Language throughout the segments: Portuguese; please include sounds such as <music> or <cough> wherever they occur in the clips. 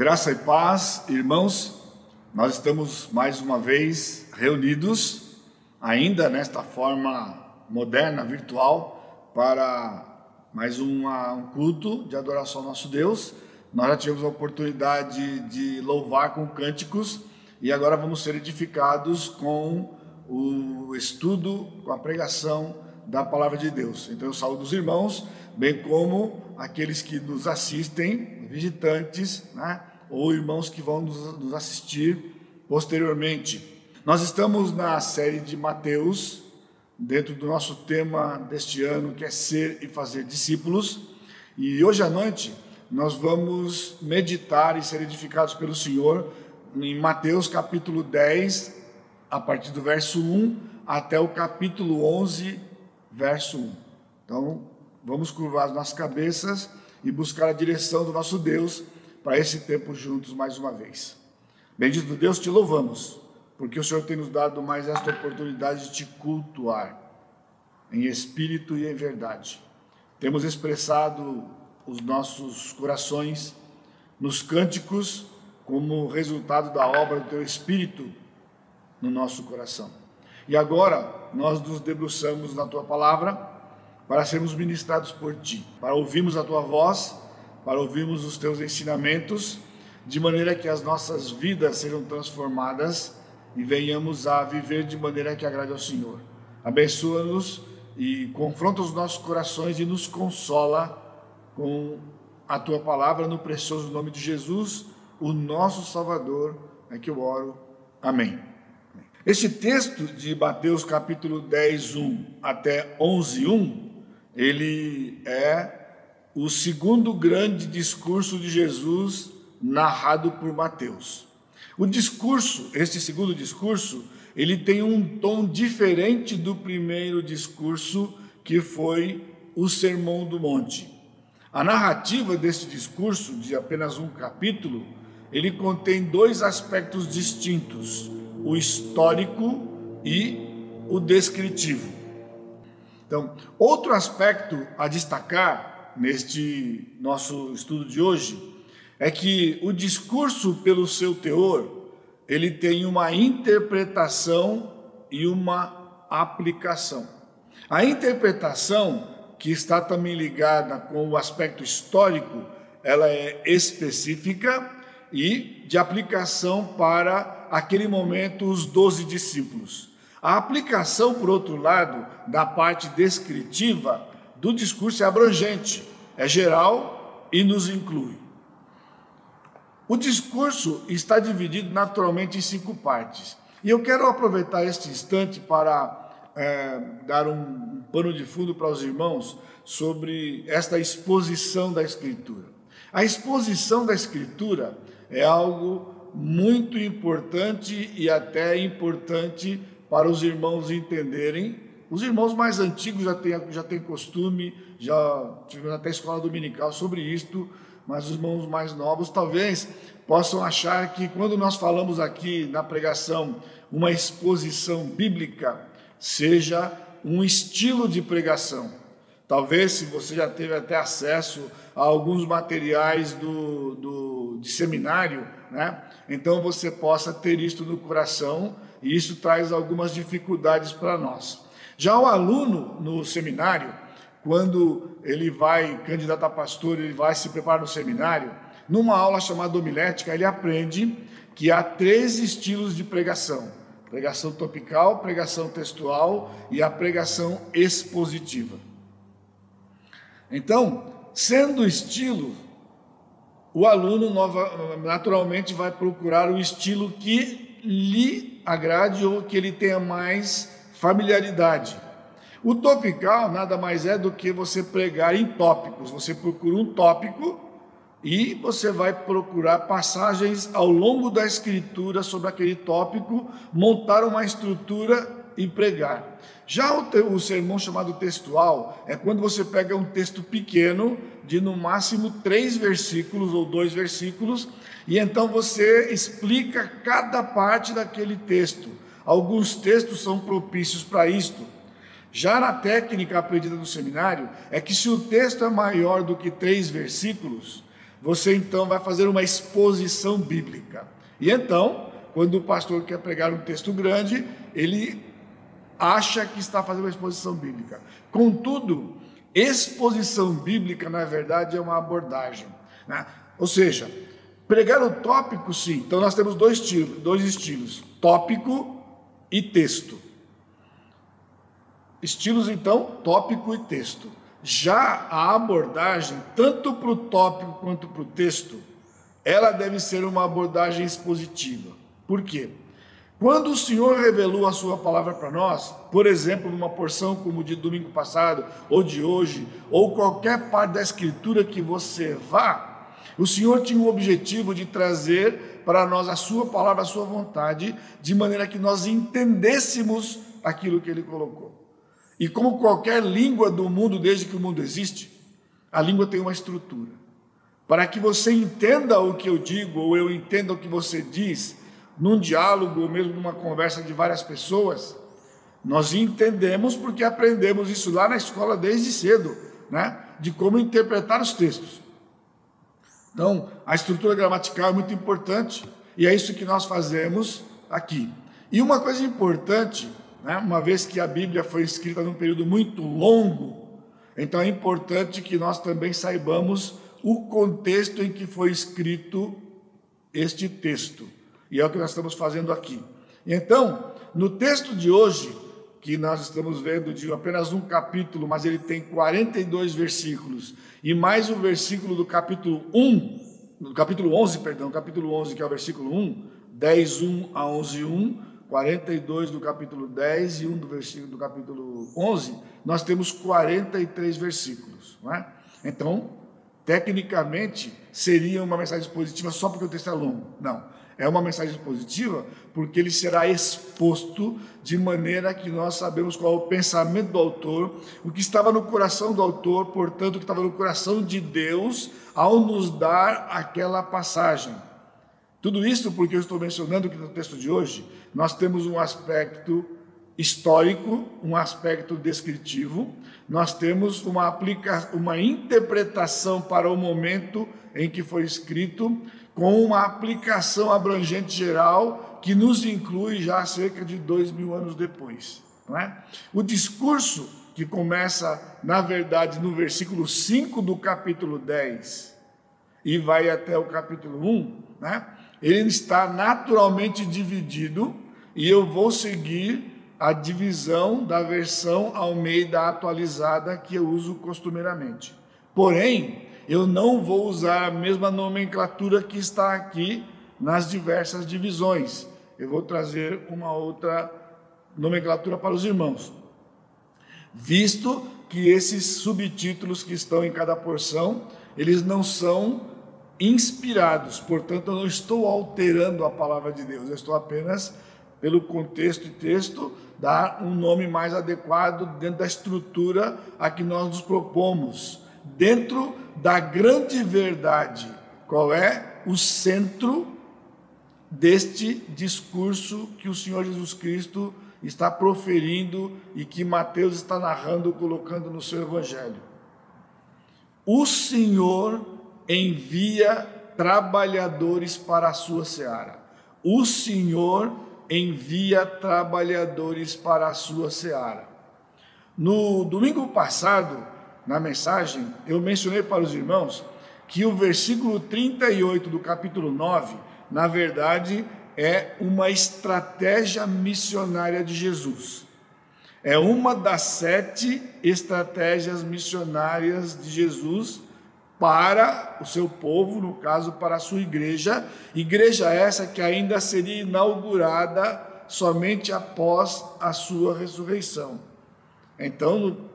Graça e paz, irmãos, nós estamos mais uma vez reunidos, ainda nesta forma moderna, virtual, para mais uma, um culto de adoração ao nosso Deus. Nós já tivemos a oportunidade de louvar com cânticos e agora vamos ser edificados com o estudo, com a pregação da palavra de Deus. Então eu saúdo os irmãos, bem como aqueles que nos assistem, visitantes, né? Ou irmãos que vão nos, assistir posteriormente. Nós estamos na série de Mateus, dentro do nosso tema deste ano, que é ser e fazer discípulos. E hoje à noite nós vamos meditar e ser edificados pelo Senhor em Mateus capítulo 10, a partir do verso 1 até o capítulo 11, verso 1. Então, vamos curvar as nossas cabeças e buscar a direção do nosso Deus para esse tempo juntos mais uma vez. Bendito Deus, te louvamos, porque o Senhor tem nos dado mais esta oportunidade de te cultuar em espírito e em verdade. Temos expressado os nossos corações nos cânticos como resultado da obra do teu espírito no nosso coração. E agora nós nos debruçamos na tua palavra para sermos ministrados por ti, para ouvirmos a tua voz, para ouvirmos os teus ensinamentos, de maneira que as nossas vidas sejam transformadas e venhamos a viver de maneira que agrade ao Senhor. Abençoa-nos e confronta os nossos corações e nos consola com a tua palavra no precioso nome de Jesus, o nosso Salvador, é que eu oro. Amém. Este texto de Mateus capítulo 10, 1 até 11, 1, ele é o segundo grande discurso de Jesus narrado por Mateus. O discurso, este segundo discurso, ele tem um tom diferente do primeiro discurso, que foi o Sermão do Monte. A narrativa deste discurso, de apenas um capítulo, ele contém dois aspectos distintos o histórico e o descritivo. Então, outro aspecto a destacar neste nosso estudo de hoje é que o discurso, pelo seu teor, ele tem uma interpretação e uma aplicação. A interpretação, que está também ligada com o aspecto histórico, ela é específica e de aplicação para aquele momento os doze discípulos. A aplicação, por outro lado, da parte descritiva do discurso é abrangente, é geral e nos inclui. O discurso está dividido naturalmente em cinco partes. E eu quero aproveitar este instante para é, dar um, pano de fundo para os irmãos sobre esta exposição da Escritura. A exposição da Escritura é algo muito importante e até importante para os irmãos entenderem. Os irmãos mais antigos já têm, já têm costume, já tivemos até escola dominical sobre isto, mas os irmãos mais novos talvez possam achar que quando nós falamos aqui na pregação uma exposição bíblica, seja um estilo de pregação. Talvez, se você já teve até acesso a alguns materiais do, do, de seminário, né? então você possa ter isto no coração e isso traz algumas dificuldades para nós. Já o aluno no seminário, quando ele vai candidato a pastor, ele vai se preparar no seminário, numa aula chamada homilética, ele aprende que há três estilos de pregação: pregação topical, pregação textual e a pregação expositiva. Então, sendo estilo, o aluno nova, naturalmente vai procurar o estilo que lhe agrade ou que ele tenha mais familiaridade. O topical nada mais é do que você pregar em tópicos. Você procura um tópico e você vai procurar passagens ao longo da escritura sobre aquele tópico, montar uma estrutura e pregar. Já o, o sermão chamado textual é quando você pega um texto pequeno, de no máximo três versículos ou dois versículos, e então você explica cada parte daquele texto. Alguns textos são propícios para isto. Já na técnica aprendida no seminário, é que se o texto é maior do que três versículos, você então vai fazer uma exposição bíblica. E então, quando o pastor quer pregar um texto grande, ele acha que está fazendo uma exposição bíblica. Contudo, exposição bíblica, na verdade, é uma abordagem. Né? Ou seja, pregar o tópico, sim. Então, nós temos dois estilos, dois estilos: tópico e texto. Estilos, então, tópico e texto. Já a abordagem, tanto para o tópico quanto para o texto, ela deve ser uma abordagem expositiva. Por quê? Quando o Senhor revelou a sua palavra para nós, por exemplo, numa porção como de domingo passado, ou de hoje, ou qualquer parte da escritura que você vá, o Senhor tinha o objetivo de trazer para nós a sua palavra, a sua vontade, de maneira que nós entendêssemos aquilo que ele colocou. E como qualquer língua do mundo, desde que o mundo existe, a língua tem uma estrutura. Para que você entenda o que eu digo, ou eu entenda o que você diz, num diálogo, ou mesmo numa conversa de várias pessoas, nós entendemos porque aprendemos isso lá na escola desde cedo, né? De como interpretar os textos. Então, a estrutura gramatical é muito importante e é isso que nós fazemos aqui. E uma coisa importante né? uma vez que a Bíblia foi escrita num período muito longo, então é importante que nós também saibamos o contexto em que foi escrito este texto. E é o que nós estamos fazendo aqui. Então, no texto de hoje, que nós estamos vendo de apenas um capítulo, mas ele tem 42 versículos, e mais o versículo do capítulo 1, do capítulo 11, perdão, capítulo 11, que é o versículo 1, 10, 1 a 11, 1, 42 do capítulo 10 e 1 do versículo do capítulo 11, nós temos 43 versículos. Não é? Então, tecnicamente, seria uma mensagem positiva só porque o texto é longo. Não. É uma mensagem positiva porque ele será exposto de maneira que nós sabemos qual é o pensamento do autor, o que estava no coração do autor, portanto, o que estava no coração de Deus ao nos dar aquela passagem. Tudo isso porque eu estou mencionando que no texto de hoje nós temos um aspecto histórico, um aspecto descritivo, nós temos uma, aplica uma interpretação para o momento em que foi escrito, com uma aplicação abrangente geral que nos inclui já cerca de dois mil anos depois. Não é? O discurso, que começa, na verdade, no versículo 5 do capítulo 10 e vai até o capítulo 1, né? ele está naturalmente dividido e eu vou seguir a divisão da versão Almeida atualizada que eu uso costumeiramente. Porém, eu não vou usar a mesma nomenclatura que está aqui nas diversas divisões. Eu vou trazer uma outra nomenclatura para os irmãos. Visto que esses subtítulos que estão em cada porção, eles não são inspirados, portanto, eu não estou alterando a palavra de Deus, eu estou apenas, pelo contexto e texto, dar um nome mais adequado dentro da estrutura a que nós nos propomos, dentro da grande verdade, qual é o centro deste discurso que o Senhor Jesus Cristo está proferindo e que Mateus está narrando, colocando no seu evangelho. O Senhor envia trabalhadores para a sua seara. O Senhor envia trabalhadores para a sua seara. No domingo passado, na mensagem, eu mencionei para os irmãos que o versículo 38 do capítulo 9, na verdade, é uma estratégia missionária de Jesus. É uma das sete estratégias missionárias de Jesus para o seu povo, no caso, para a sua igreja, igreja essa que ainda seria inaugurada somente após a sua ressurreição. Então,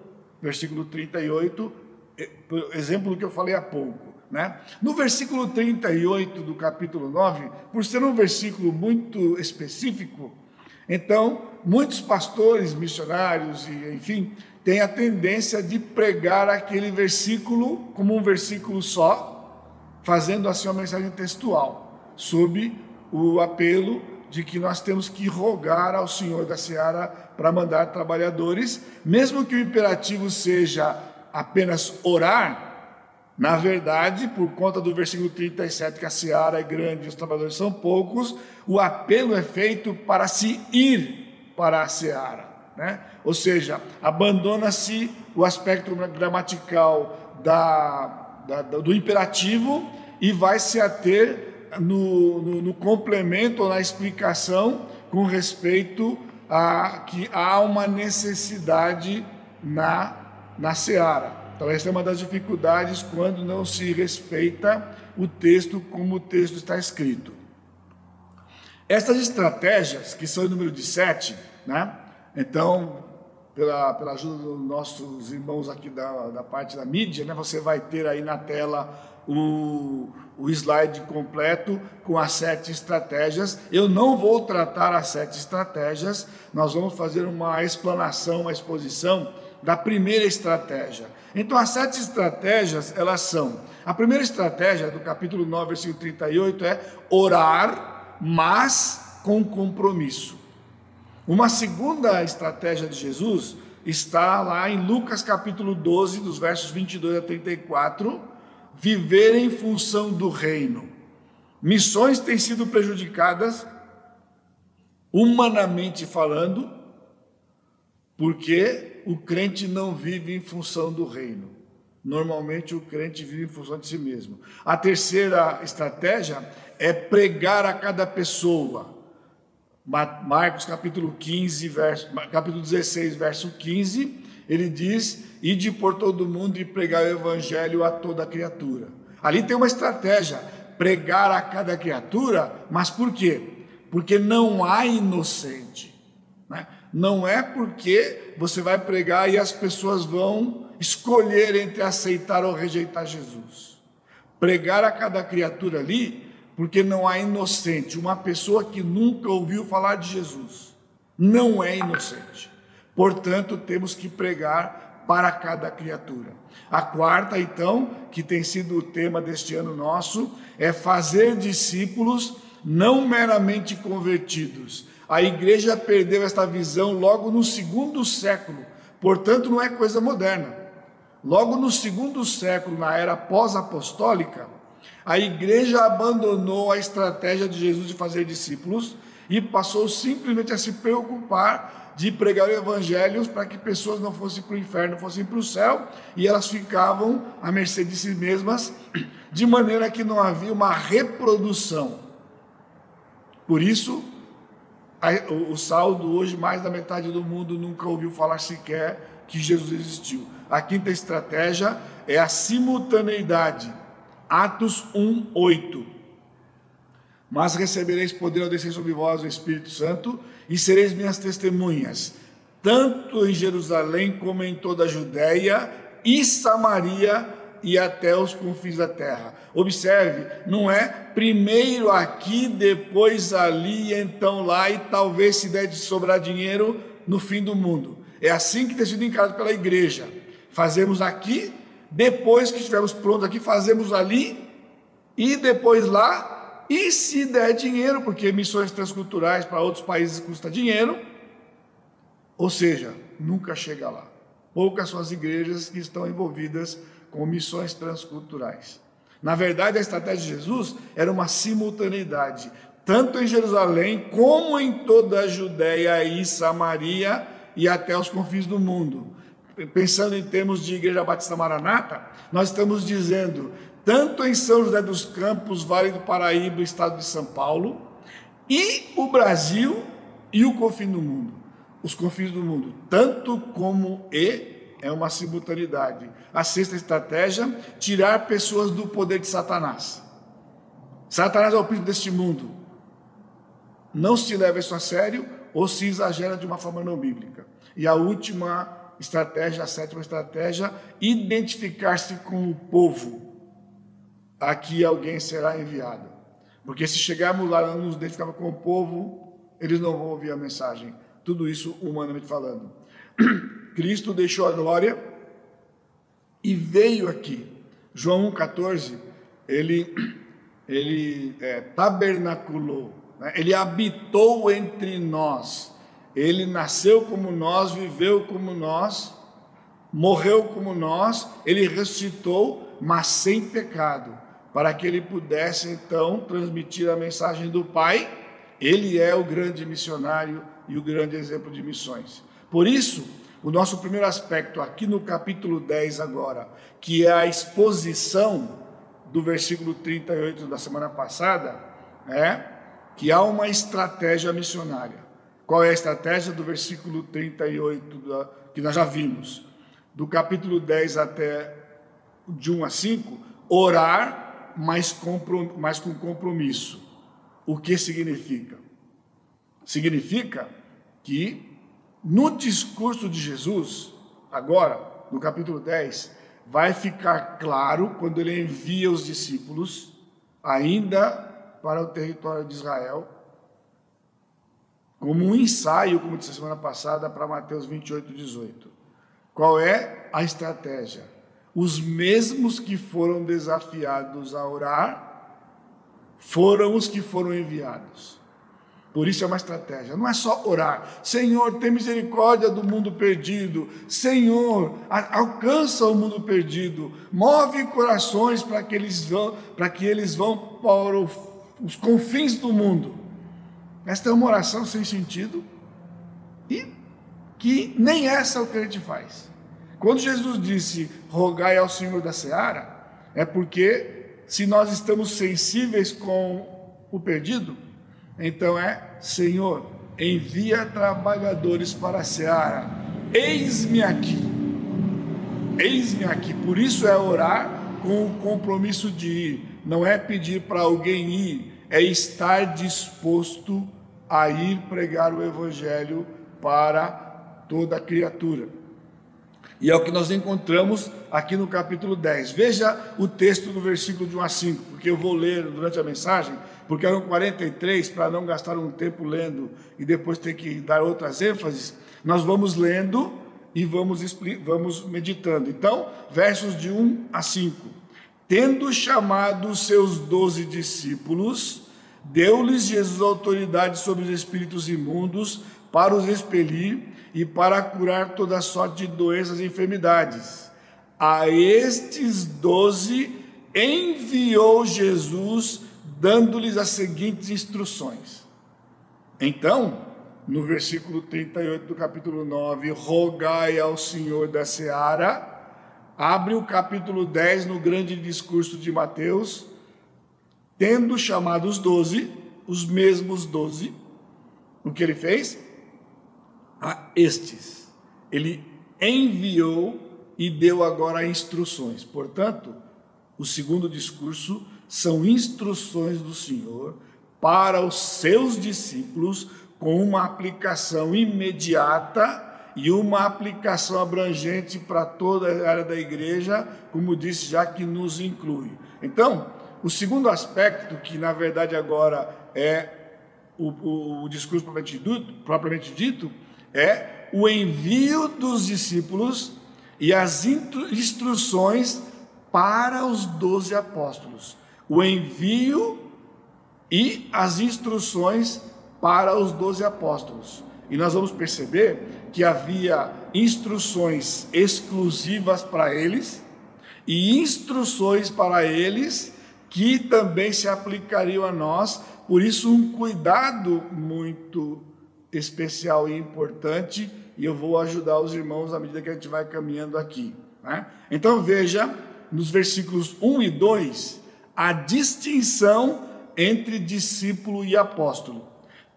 versículo 38, exemplo do que eu falei há pouco, né? No versículo 38 do capítulo 9, por ser um versículo muito específico, então, muitos pastores, missionários e, enfim, tem a tendência de pregar aquele versículo como um versículo só, fazendo assim uma mensagem textual, sob o apelo de que nós temos que rogar ao Senhor da Seara para mandar trabalhadores, mesmo que o imperativo seja apenas orar, Na verdade, por conta do versículo 37, que a seara é grande e os trabalhadores são poucos, o apelo é feito para se ir para a seara. Né? Ou seja, abandona-se o aspecto gramatical da, da, do imperativo e vai se ater no, no, no complemento ou na explicação com respeito a que há uma necessidade na, na seara. Então, essa é uma das dificuldades quando não se respeita o texto como o texto está escrito. Essas estratégias, que são o número de sete, né? então, pela, pela ajuda dos nossos irmãos aqui da, da parte da mídia, né? você vai ter aí na tela o, o slide completo com as sete estratégias. Eu não vou tratar as sete estratégias, nós vamos fazer uma explanação, uma exposição da primeira estratégia. Então, as sete estratégias, elas são: a primeira estratégia do capítulo 9, versículo 38 é orar, mas com compromisso. Uma segunda estratégia de Jesus está lá em Lucas capítulo 12, dos versos 22 a 34, viver em função do reino. Missões têm sido prejudicadas, humanamente falando, porque o crente não vive em função do reino. Normalmente o crente vive em função de si mesmo. A terceira estratégia é pregar a cada pessoa. Marcos capítulo 15, verso, capítulo 16, verso 15, ele diz: "Ide por todo mundo e pregar o evangelho a toda criatura". Ali tem uma estratégia, pregar a cada criatura, mas por quê? Porque não há inocente. Né? não é porque você vai pregar e as pessoas vão escolher entre aceitar ou rejeitar Jesus. Pregar a cada criatura ali, porque não há inocente, uma pessoa que nunca ouviu falar de Jesus, não é inocente. Portanto, temos que pregar para cada criatura. A quarta, então, que tem sido o tema deste ano nosso, é fazer discípulos não meramente convertidos, a igreja perdeu esta visão logo no segundo século, portanto, não é coisa moderna. Logo no segundo século, na era pós-apostólica, a igreja abandonou a estratégia de Jesus de fazer discípulos e passou simplesmente a se preocupar de pregar o evangelho para que pessoas não fossem para o inferno, fossem para o céu, e elas ficavam à mercê de si mesmas, de maneira que não havia uma reprodução. Por isso, o saldo hoje, mais da metade do mundo nunca ouviu falar sequer que Jesus existiu. A quinta estratégia é a simultaneidade. Atos 1, 8. Mas recebereis poder ao descer sobre vós o Espírito Santo e sereis minhas testemunhas, tanto em Jerusalém como em toda a Judéia e Samaria e até os confins da terra. Observe, não é primeiro aqui, depois ali, então lá, e talvez se der de sobrar dinheiro no fim do mundo. É assim que tem sido encarado pela igreja. Fazemos aqui, depois que estivermos prontos aqui, fazemos ali, e depois lá, e se der dinheiro, porque missões transculturais para outros países custa dinheiro, ou seja, nunca chega lá. Poucas são as igrejas que estão envolvidas com missões transculturais. Na verdade, a estratégia de Jesus era uma simultaneidade, tanto em Jerusalém como em toda a Judéia e Samaria e até os confins do mundo. Pensando em termos de Igreja Batista Maranata, nós estamos dizendo, tanto em São José dos Campos, Vale do Paraíba, estado de São Paulo, e o Brasil e o confim do mundo. Os confins do mundo, tanto como e é uma simultaneidade. A sexta estratégia, tirar pessoas do poder de Satanás. Satanás é o príncipe deste mundo. Não se leva isso a sério ou se exagera de uma forma não bíblica. E a última estratégia, a sétima estratégia, identificar-se com o povo. Aqui alguém será enviado. Porque se chegarmos lá não nos identificarmos com o povo, eles não vão ouvir a mensagem. Tudo isso humanamente falando. <clears throat> Cristo deixou a glória e veio aqui. João 1,14, ele, <clears throat> ele é, tabernaculou, né? ele habitou entre nós. Ele nasceu como nós, viveu como nós, morreu como nós, ele ressuscitou, mas sem pecado, para que ele pudesse então transmitir a mensagem do Pai. Ele é o grande missionário e o grande exemplo de missões. Por isso, o nosso primeiro aspecto aqui no capítulo 10 agora, que é a exposição do versículo 38 da semana passada, é que há uma estratégia missionária. Qual é a estratégia do versículo 38 da, que nós já vimos? Do capítulo 10 até de 1 a 5, orar, mas, mas com compromisso. O que significa? Significa que no discurso de Jesus, agora, no capítulo 10, vai ficar claro quando ele envia os discípulos ainda para o território de Israel, como um ensaio, como disse a semana passada, para Mateus 28, 18. Qual é a estratégia? Os mesmos que foram desafiados a orar foram os que foram enviados. Por isso é uma estratégia. Não é só orar. Senhor, tem misericórdia do mundo perdido. Senhor, alcança o mundo perdido. Move corações para que eles vão, para que eles vão para os confins do mundo. Esta é uma oração sem sentido e que nem essa é o que a gente faz. Quando Jesus disse rogai ao Senhor da seara, é porque se nós estamos sensíveis com o perdido, então é: Senhor, envia trabalhadores para a seara, eis-me aqui, eis-me aqui. Por isso é orar com o compromisso de ir, não é pedir para alguém ir, é estar disposto a ir pregar o Evangelho para toda criatura. E é o que nós encontramos aqui no capítulo 10. Veja o texto do versículo de 1 a 5, porque eu vou ler durante a mensagem porque eram 43 para não gastar um tempo lendo e depois ter que dar outras ênfases, nós vamos lendo e vamos, vamos meditando. Então, versos de 1 a 5. Tendo chamado os seus doze discípulos, deu-lhes Jesus autoridade sobre os espíritos imundos para os expelir e para curar toda sorte de doenças e enfermidades. A estes doze enviou Jesus dando-lhes as seguintes instruções. Então, no versículo 38 do capítulo 9, rogai ao Senhor da seara, abre o capítulo 10 no grande discurso de Mateus, tendo chamado os doze, os mesmos doze, o que ele fez? A estes. Ele enviou e deu agora instruções. Portanto, o segundo discurso são instruções do Senhor para os seus discípulos com uma aplicação imediata e uma aplicação abrangente para toda a área da igreja, como disse, já que nos inclui. Então, o segundo aspecto, que na verdade agora é o, o, o discurso propriamente dito, propriamente dito, é o envio dos discípulos e as instruções para os doze apóstolos o envio e as instruções para os doze apóstolos. E nós vamos perceber que havia instruções exclusivas para eles e instruções para eles que também se aplicariam a nós. Por isso, um cuidado muito especial e importante. E eu vou ajudar os irmãos à medida que a gente vai caminhando aqui. Né? Então, veja nos versículos 1 e 2 a distinção entre discípulo e apóstolo.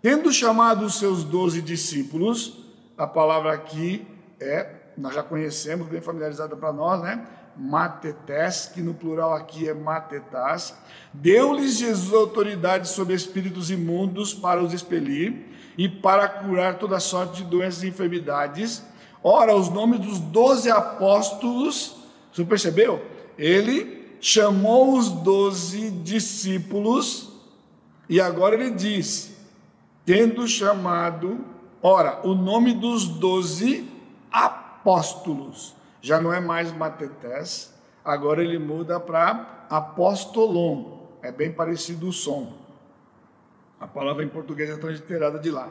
Tendo chamado os seus doze discípulos, a palavra aqui é, nós já conhecemos, bem familiarizada para nós, né? Matetés, que no plural aqui é matetás, deu-lhes Jesus autoridade sobre espíritos imundos para os expelir e para curar toda sorte de doenças e enfermidades. Ora, os nomes dos doze apóstolos, você percebeu? Ele chamou os doze discípulos e agora ele diz: tendo chamado, ora, o nome dos doze apóstolos, já não é mais Matetés, agora ele muda para apóstolon, é bem parecido o som. A palavra em português é transliterada de lá.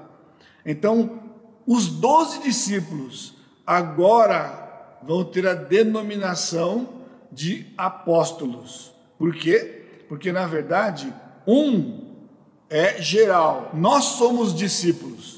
Então, os doze discípulos agora vão ter a denominação de apóstolos. Por quê? Porque na verdade, um é geral. Nós somos discípulos,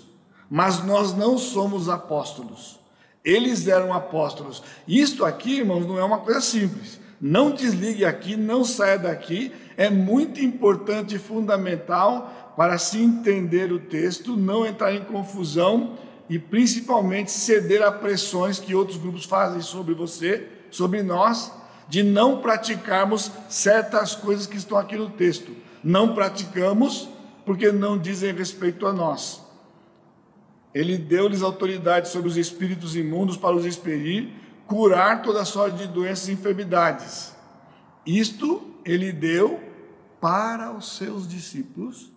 mas nós não somos apóstolos. Eles eram apóstolos. Isto aqui, irmãos, não é uma coisa simples. Não desligue aqui, não saia daqui. É muito importante e fundamental para se entender o texto, não entrar em confusão e principalmente ceder a pressões que outros grupos fazem sobre você, sobre nós, de não praticarmos certas coisas que estão aqui no texto. Não praticamos porque não dizem respeito a nós. Ele deu-lhes autoridade sobre os espíritos imundos para os expelir, curar toda sorte de doenças e enfermidades. Isto ele deu para os seus discípulos,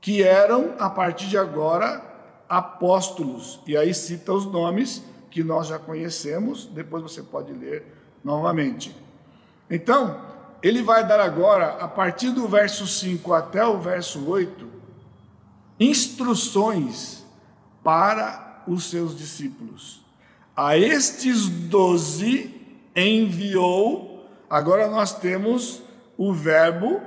que eram, a partir de agora, apóstolos. E aí cita os nomes que nós já conhecemos, depois você pode ler novamente. Então, ele vai dar agora, a partir do verso 5 até o verso 8, instruções para os seus discípulos. A estes doze enviou, agora nós temos o verbo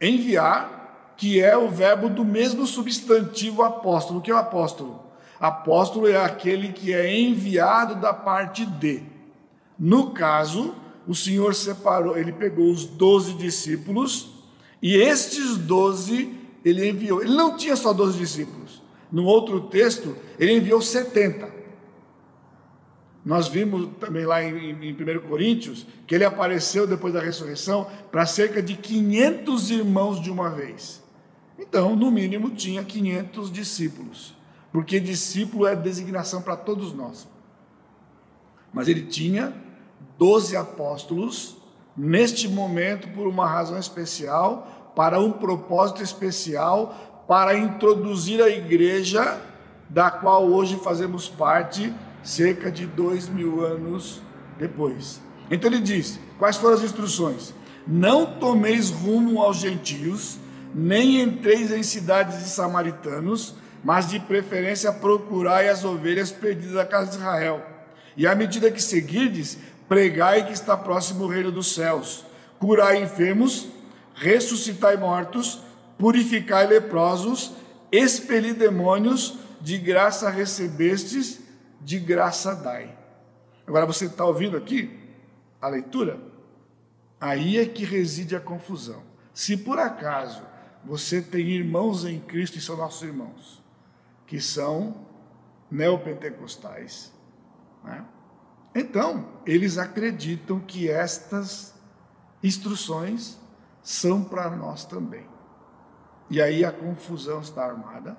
enviar, que é o verbo do mesmo substantivo apóstolo. O que é o apóstolo? Apóstolo é aquele que é enviado da parte de. No caso, o Senhor separou, ele pegou os doze discípulos e estes doze ele enviou. Ele não tinha só doze discípulos. No outro texto, ele enviou setenta. Nós vimos também lá em, em 1 Coríntios que ele apareceu depois da ressurreição para cerca de 500 irmãos de uma vez. Então, no mínimo, tinha 500 discípulos, porque discípulo é designação para todos nós. Mas ele tinha 12 apóstolos, neste momento, por uma razão especial, para um propósito especial, para introduzir a igreja, da qual hoje fazemos parte, cerca de dois mil anos depois. Então ele diz: quais foram as instruções? Não tomeis rumo aos gentios, nem entreis em cidades de samaritanos, mas de preferência procurai as ovelhas perdidas da casa de Israel. E à medida que seguirdes, pregai que está próximo o reino dos céus. Curai enfermos, ressuscitai mortos, purificai leprosos, expeli demônios, de graça recebestes, de graça dai. Agora você está ouvindo aqui a leitura? Aí é que reside a confusão. Se por acaso você tem irmãos em Cristo e são nossos irmãos, que são neopentecostais. Né? Então, eles acreditam que estas instruções são para nós também. E aí a confusão está armada.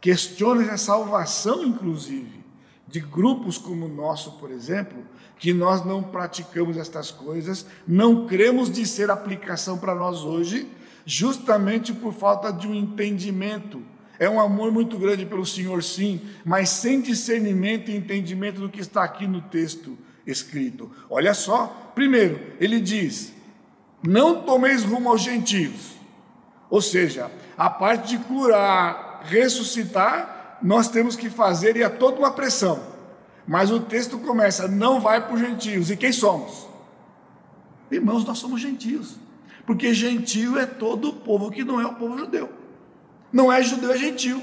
Questiona a salvação, inclusive, de grupos como o nosso, por exemplo, que nós não praticamos estas coisas, não cremos de ser aplicação para nós hoje, justamente por falta de um entendimento. É um amor muito grande pelo Senhor, sim, mas sem discernimento e entendimento do que está aqui no texto escrito. Olha só, primeiro, ele diz: Não tomeis rumo aos gentios. Ou seja, a parte de curar, ressuscitar, nós temos que fazer e é toda uma pressão. Mas o texto começa: Não vai para os gentios. E quem somos? Irmãos, nós somos gentios. Porque gentio é todo o povo que não é o povo judeu. Não é judeu, é gentio.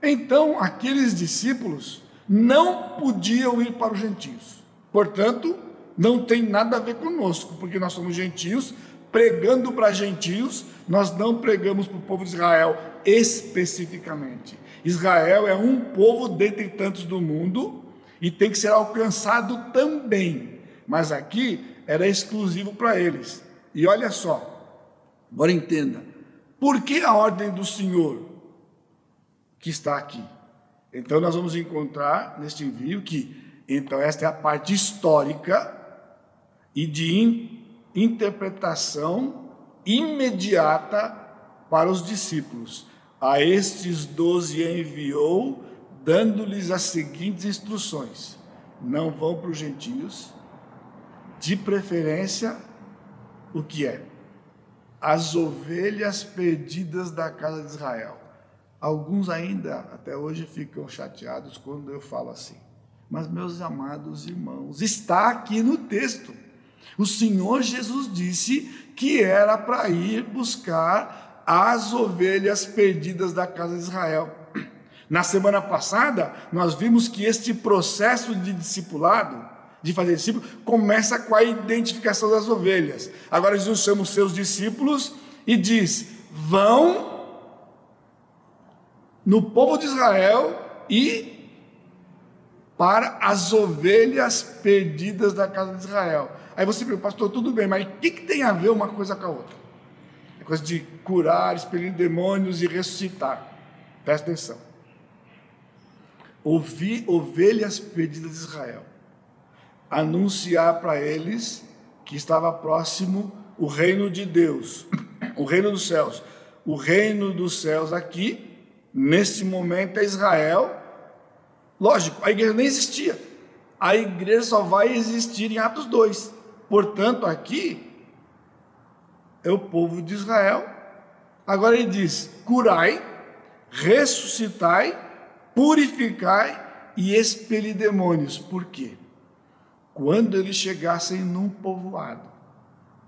Então, aqueles discípulos não podiam ir para os gentios. Portanto, não tem nada a ver conosco, porque nós somos gentios, pregando para gentios, nós não pregamos para o povo de Israel especificamente. Israel é um povo dentre tantos do mundo e tem que ser alcançado também. Mas aqui era exclusivo para eles. E olha só, agora entenda, por que a ordem do Senhor que está aqui? Então nós vamos encontrar neste envio que, então esta é a parte histórica e de interpretação imediata para os discípulos. A estes doze enviou, dando-lhes as seguintes instruções: não vão para os gentios, de preferência o que é? As ovelhas perdidas da casa de Israel. Alguns ainda até hoje ficam chateados quando eu falo assim. Mas, meus amados irmãos, está aqui no texto. O Senhor Jesus disse que era para ir buscar as ovelhas perdidas da casa de Israel. Na semana passada, nós vimos que este processo de discipulado, de fazer discípulo, começa com a identificação das ovelhas. Agora Jesus chama os seus discípulos e diz: vão no povo de Israel e para as ovelhas perdidas da casa de Israel. Aí você pergunta, pastor, tudo bem, mas o que, que tem a ver uma coisa com a outra? É coisa de curar, expelir demônios e ressuscitar. Presta atenção. Ouvir ovelhas perdidas de Israel anunciar para eles que estava próximo o reino de Deus, <coughs> o reino dos céus. O reino dos céus aqui, nesse momento, é Israel. Lógico, a igreja nem existia. A igreja só vai existir em Atos 2. Portanto, aqui é o povo de Israel. Agora ele diz: curai, ressuscitai, purificai e expeli demônios. Por quê? quando eles chegassem num povoado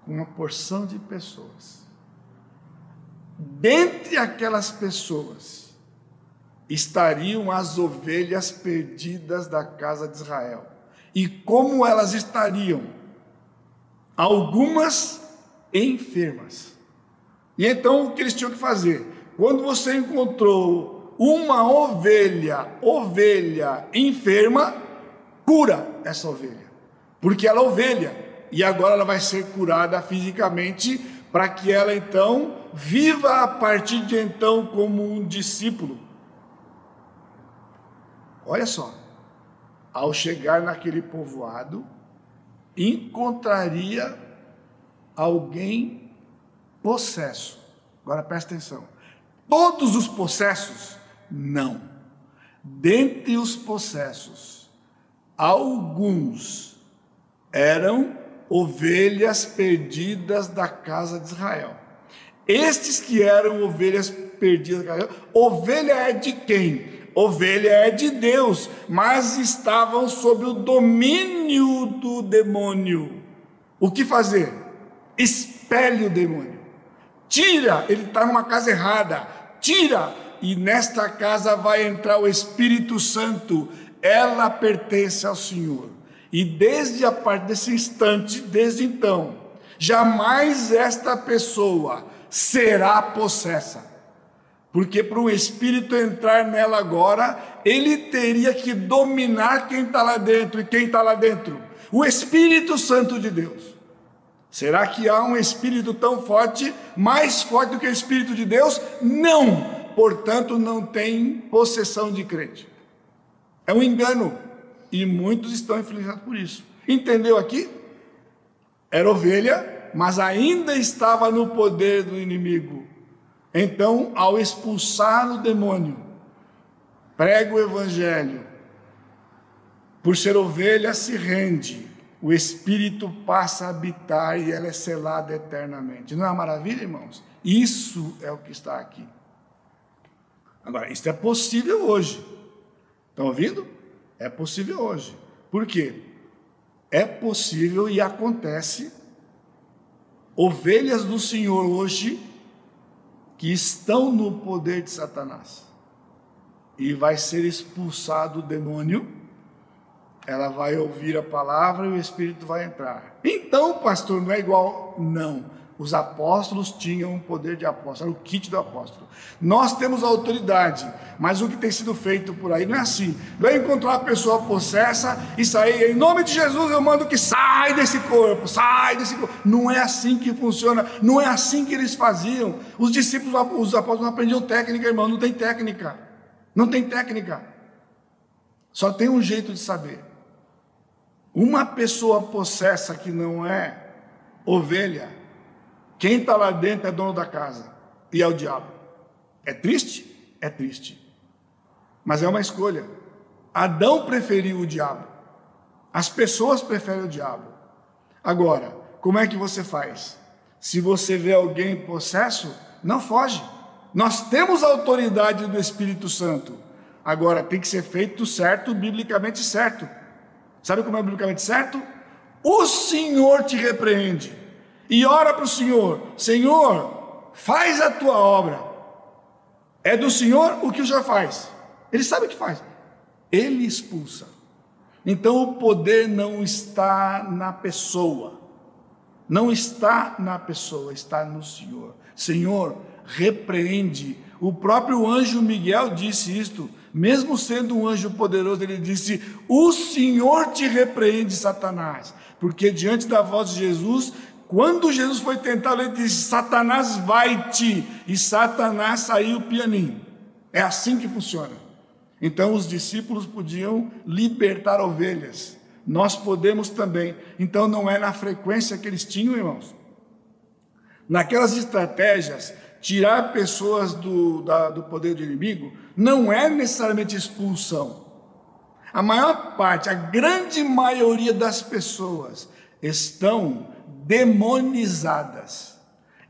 com uma porção de pessoas, dentre aquelas pessoas estariam as ovelhas perdidas da casa de Israel. E como elas estariam? Algumas enfermas. E então o que eles tinham que fazer? Quando você encontrou uma ovelha, ovelha enferma, cura essa ovelha porque ela é ovelha e agora ela vai ser curada fisicamente para que ela então viva a partir de então como um discípulo. Olha só, ao chegar naquele povoado, encontraria alguém possesso. Agora presta atenção. Todos os possessos? Não. Dentre os possessos, alguns eram ovelhas perdidas da casa de Israel. Estes que eram ovelhas perdidas da casa de Israel, ovelha é de quem? Ovelha é de Deus, mas estavam sob o domínio do demônio. O que fazer? Espelhe o demônio. Tira, ele está numa casa errada. Tira, e nesta casa vai entrar o Espírito Santo. Ela pertence ao Senhor. E desde a parte desse instante, desde então, jamais esta pessoa será possessa. Porque para o espírito entrar nela agora, ele teria que dominar quem está lá dentro. E quem está lá dentro? O Espírito Santo de Deus. Será que há um espírito tão forte, mais forte do que o Espírito de Deus? Não! Portanto, não tem possessão de crente. É um engano. E muitos estão influenciados por isso. Entendeu aqui? Era ovelha, mas ainda estava no poder do inimigo. Então, ao expulsar o demônio, prega o evangelho, por ser ovelha, se rende, o espírito passa a habitar e ela é selada eternamente. Não é uma maravilha, irmãos? Isso é o que está aqui. Agora, isso é possível hoje. Estão ouvindo? É possível hoje. Por quê? É possível e acontece ovelhas do Senhor hoje que estão no poder de Satanás. E vai ser expulsado o demônio, ela vai ouvir a palavra e o Espírito vai entrar. Então, pastor, não é igual? Não. Os apóstolos tinham um poder de apóstolo, era o kit do apóstolo. Nós temos autoridade, mas o que tem sido feito por aí não é assim. É encontrar uma pessoa possessa e sair, em nome de Jesus eu mando que sai desse corpo, sai desse corpo. Não é assim que funciona, não é assim que eles faziam. Os discípulos, os apóstolos aprendiam técnica, irmão, não tem técnica. Não tem técnica. Só tem um jeito de saber. Uma pessoa possessa que não é ovelha, quem está lá dentro é dono da casa e é o diabo. É triste? É triste. Mas é uma escolha. Adão preferiu o diabo. As pessoas preferem o diabo. Agora, como é que você faz? Se você vê alguém possesso, não foge. Nós temos a autoridade do Espírito Santo. Agora, tem que ser feito certo, biblicamente certo. Sabe como é biblicamente certo? O Senhor te repreende e ora para o Senhor: Senhor, faz a tua obra. É do Senhor o que Senhor faz. Ele sabe o que faz. Ele expulsa. Então o poder não está na pessoa. Não está na pessoa, está no Senhor. Senhor, repreende. O próprio anjo Miguel disse isto, mesmo sendo um anjo poderoso, ele disse: O Senhor te repreende, Satanás. Porque diante da voz de Jesus, quando Jesus foi tentado, ele disse: Satanás vai-te. E Satanás saiu pianinho. É assim que funciona. Então os discípulos podiam libertar ovelhas. Nós podemos também. Então não é na frequência que eles tinham, irmãos. Naquelas estratégias, tirar pessoas do, da, do poder do inimigo não é necessariamente expulsão. A maior parte, a grande maioria das pessoas estão demonizadas,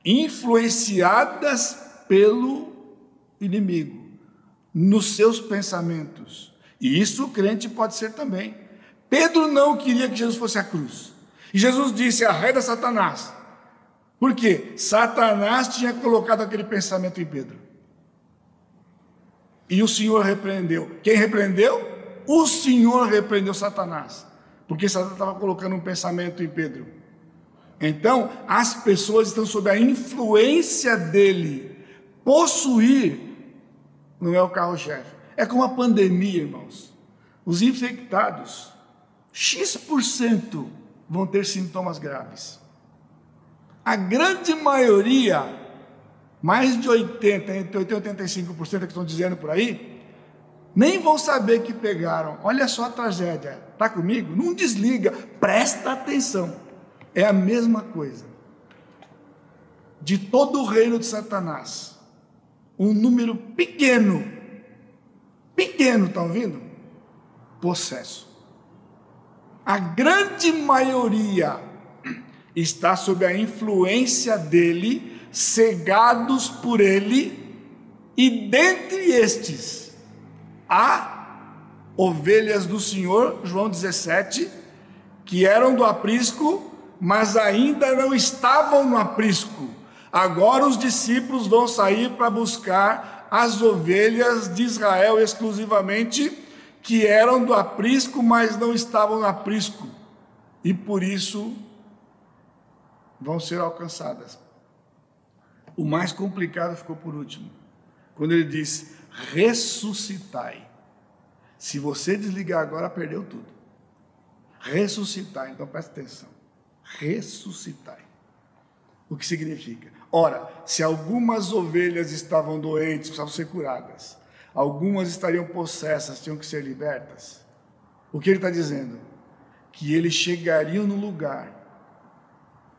influenciadas pelo inimigo, nos seus pensamentos. E isso o crente pode ser também. Pedro não queria que Jesus fosse a cruz. E Jesus disse: arreda Satanás. Por quê? Satanás tinha colocado aquele pensamento em Pedro. E o Senhor repreendeu. Quem repreendeu? O Senhor repreendeu Satanás. Porque Satanás estava colocando um pensamento em Pedro. Então, as pessoas estão sob a influência dele. Possuir não é o carro-chefe. É como a pandemia, irmãos. Os infectados, X% vão ter sintomas graves. A grande maioria, mais de 80, entre 80 e 85% que estão dizendo por aí, nem vão saber que pegaram. Olha só a tragédia. Está comigo? Não desliga, presta atenção. É a mesma coisa. De todo o reino de Satanás, um número pequeno, pequeno, estão ouvindo? Possesso. A grande maioria está sob a influência dele, cegados por ele, e dentre estes há ovelhas do Senhor, João 17, que eram do aprisco mas ainda não estavam no aprisco. Agora os discípulos vão sair para buscar as ovelhas de Israel exclusivamente, que eram do aprisco, mas não estavam no aprisco. E por isso vão ser alcançadas. O mais complicado ficou por último, quando ele diz: ressuscitai. Se você desligar agora, perdeu tudo. Ressuscitar, então presta atenção ressuscitai. O que significa? Ora, se algumas ovelhas estavam doentes, precisavam ser curadas, algumas estariam possessas, tinham que ser libertas. O que ele está dizendo? Que eles chegariam no lugar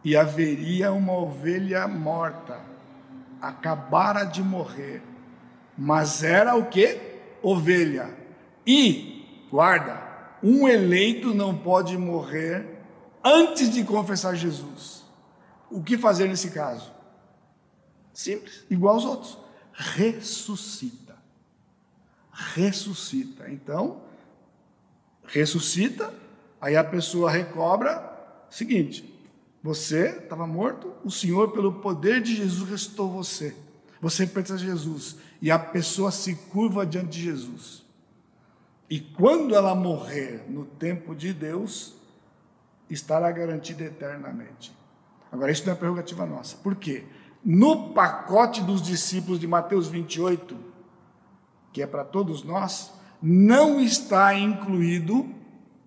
e haveria uma ovelha morta, acabara de morrer, mas era o que? Ovelha. E, guarda, um eleito não pode morrer antes de confessar Jesus. O que fazer nesse caso? Simples, igual aos outros. Ressuscita. Ressuscita. Então, ressuscita, aí a pessoa recobra. Seguinte, você estava morto, o Senhor, pelo poder de Jesus, ressuscitou você. Você pertence a Jesus. E a pessoa se curva diante de Jesus. E quando ela morrer no tempo de Deus, estará garantida eternamente. Agora, isso não é prerrogativa nossa. Por quê? No pacote dos discípulos de Mateus 28, que é para todos nós, não está incluído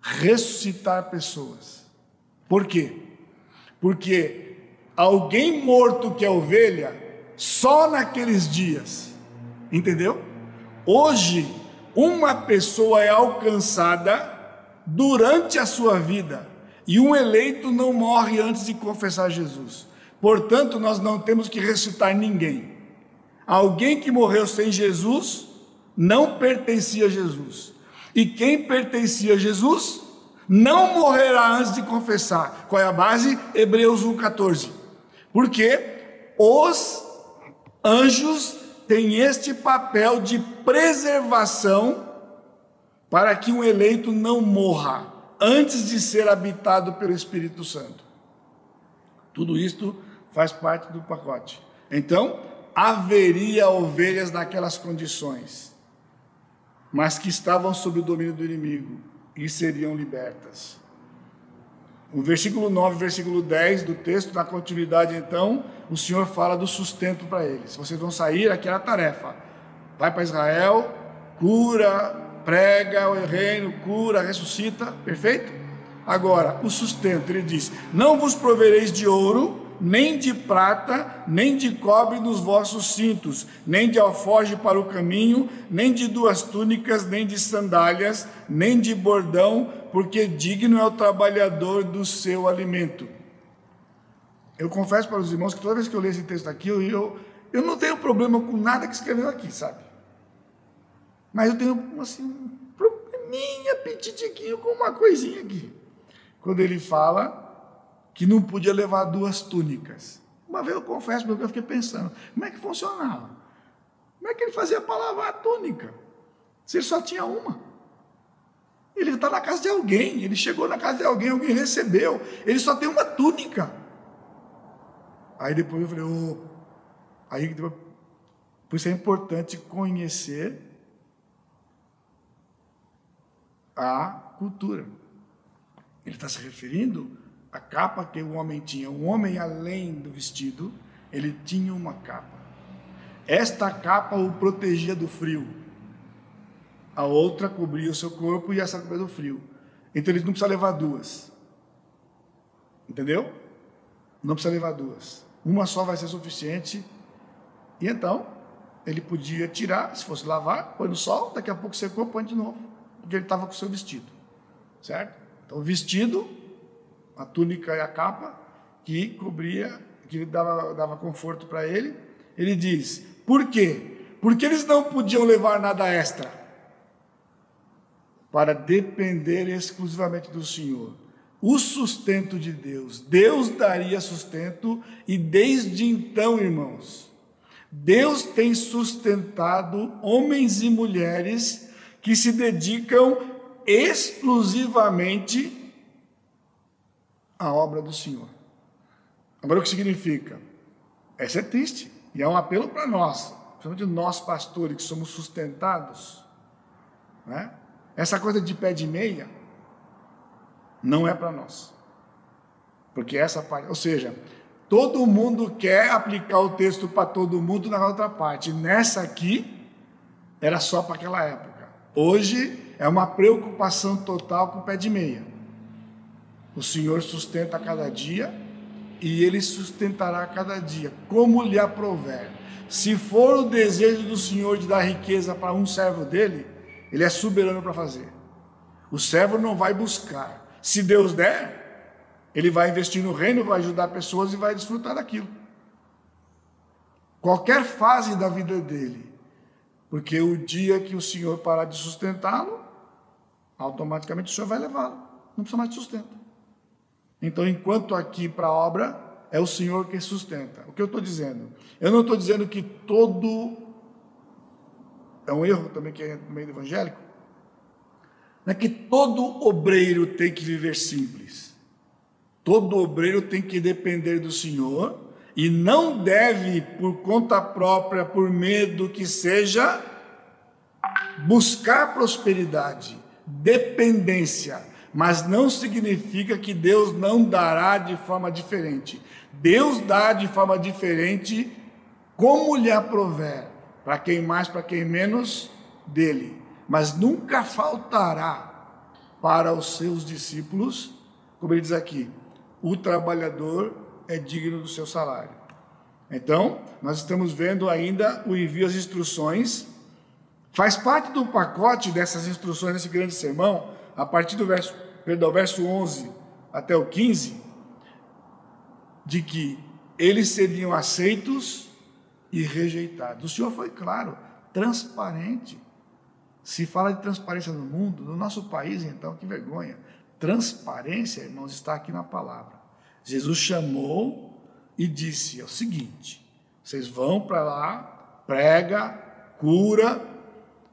ressuscitar pessoas. Por quê? Porque alguém morto que é ovelha, só naqueles dias, entendeu? Hoje, uma pessoa é alcançada durante a sua vida e um eleito não morre antes de confessar Jesus. Portanto, nós não temos que ressuscitar ninguém. Alguém que morreu sem Jesus não pertencia a Jesus. E quem pertencia a Jesus não morrerá antes de confessar. Qual é a base? Hebreus 1,14. Porque os anjos tem este papel de preservação para que um eleito não morra antes de ser habitado pelo Espírito Santo. Tudo isto faz parte do pacote. Então, haveria ovelhas naquelas condições, mas que estavam sob o domínio do inimigo e seriam libertas. O versículo 9, versículo 10 do texto, na continuidade, então, o Senhor fala do sustento para eles. Vocês vão sair, aquela tarefa. Vai para Israel, cura, prega o reino, cura, ressuscita, perfeito? Agora, o sustento, ele diz: Não vos provereis de ouro, nem de prata, nem de cobre nos vossos cintos, nem de alforge para o caminho, nem de duas túnicas, nem de sandálias, nem de bordão, porque digno é o trabalhador do seu alimento. Eu confesso para os irmãos que toda vez que eu leio esse texto aqui, eu, eu, eu não tenho problema com nada que escreveu aqui, sabe? Mas eu tenho assim, um probleminha petitiquinho com uma coisinha aqui. Quando ele fala que não podia levar duas túnicas. Uma vez eu confesso, porque eu fiquei pensando, como é que funcionava? Como é que ele fazia para lavar a túnica? Se ele só tinha uma. Ele está na casa de alguém, ele chegou na casa de alguém, alguém recebeu, ele só tem uma túnica. Aí depois eu falei, oh, aí por isso é importante conhecer a cultura. Ele está se referindo a capa que o homem tinha. O homem, além do vestido, ele tinha uma capa. Esta capa o protegia do frio. A outra cobria o seu corpo e essa cobria do frio. Então ele não precisa levar duas. Entendeu? Não precisa levar duas. Uma só vai ser suficiente. E então, ele podia tirar, se fosse lavar, põe no sol, daqui a pouco secou, põe de novo. Porque ele estava com o seu vestido. Certo? Então, o vestido a túnica e a capa que cobria, que dava, dava conforto para ele. Ele diz: por quê? Porque eles não podiam levar nada extra para depender exclusivamente do Senhor. O sustento de Deus, Deus daria sustento, e desde então, irmãos, Deus tem sustentado homens e mulheres que se dedicam exclusivamente a obra do Senhor. Agora, o que significa? Essa é triste e é um apelo para nós, principalmente nós pastores que somos sustentados. Né? Essa coisa de pé de meia não é para nós. Porque essa parte, ou seja, todo mundo quer aplicar o texto para todo mundo na outra parte. Nessa aqui, era só para aquela época. Hoje é uma preocupação total com o pé de meia. O Senhor sustenta cada dia e Ele sustentará cada dia, como lhe aprover. Se for o desejo do Senhor de dar riqueza para um servo dele, Ele é soberano para fazer. O servo não vai buscar. Se Deus der, ele vai investir no reino, vai ajudar pessoas e vai desfrutar daquilo. Qualquer fase da vida dele. Porque o dia que o Senhor parar de sustentá-lo, automaticamente o Senhor vai levá-lo. Não precisa mais de sustento. Então, enquanto aqui para a obra, é o Senhor que sustenta. O que eu estou dizendo? Eu não estou dizendo que todo. É um erro também que é no meio evangélico. Não é que todo obreiro tem que viver simples. Todo obreiro tem que depender do Senhor e não deve, por conta própria, por medo que seja, buscar prosperidade, dependência mas não significa que Deus não dará de forma diferente. Deus dá de forma diferente como lhe aprover, para quem mais, para quem menos, dele. Mas nunca faltará para os seus discípulos, como ele diz aqui, o trabalhador é digno do seu salário. Então, nós estamos vendo ainda o envio às instruções. Faz parte do pacote dessas instruções nesse grande sermão a partir do verso, perdão, verso 11 até o 15, de que eles seriam aceitos e rejeitados. O Senhor foi claro, transparente. Se fala de transparência no mundo, no nosso país, então, que vergonha. Transparência, irmãos, está aqui na palavra. Jesus chamou e disse: é o seguinte, vocês vão para lá, prega, cura,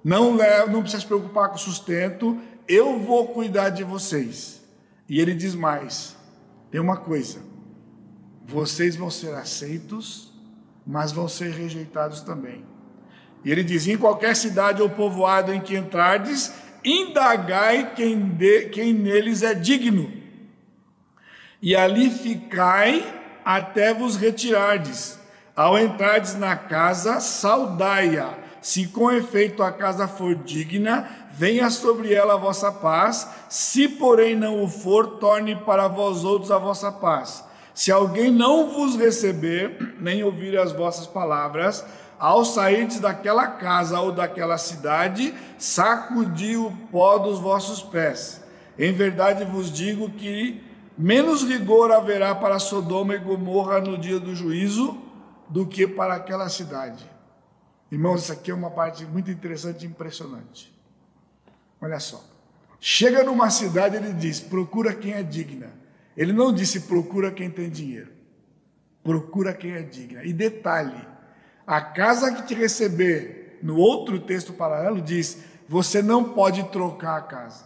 não leva, não precisa se preocupar com sustento, eu vou cuidar de vocês. E ele diz mais: tem uma coisa, vocês vão ser aceitos, mas vão ser rejeitados também. E ele diz: em qualquer cidade ou povoado em que entrardes, indagai quem, de, quem neles é digno, e ali ficai até vos retirardes. Ao entrardes na casa, saudai-a. Se com efeito a casa for digna, venha sobre ela a vossa paz. Se, porém, não o for, torne para vós outros a vossa paz. Se alguém não vos receber, nem ouvir as vossas palavras, ao sairdes daquela casa ou daquela cidade, sacudi o pó dos vossos pés. Em verdade vos digo que menos rigor haverá para Sodoma e Gomorra no dia do juízo do que para aquela cidade. Irmãos, isso aqui é uma parte muito interessante e impressionante. Olha só. Chega numa cidade, ele diz: procura quem é digna. Ele não disse procura quem tem dinheiro. Procura quem é digna. E detalhe: a casa que te receber, no outro texto paralelo, diz: você não pode trocar a casa.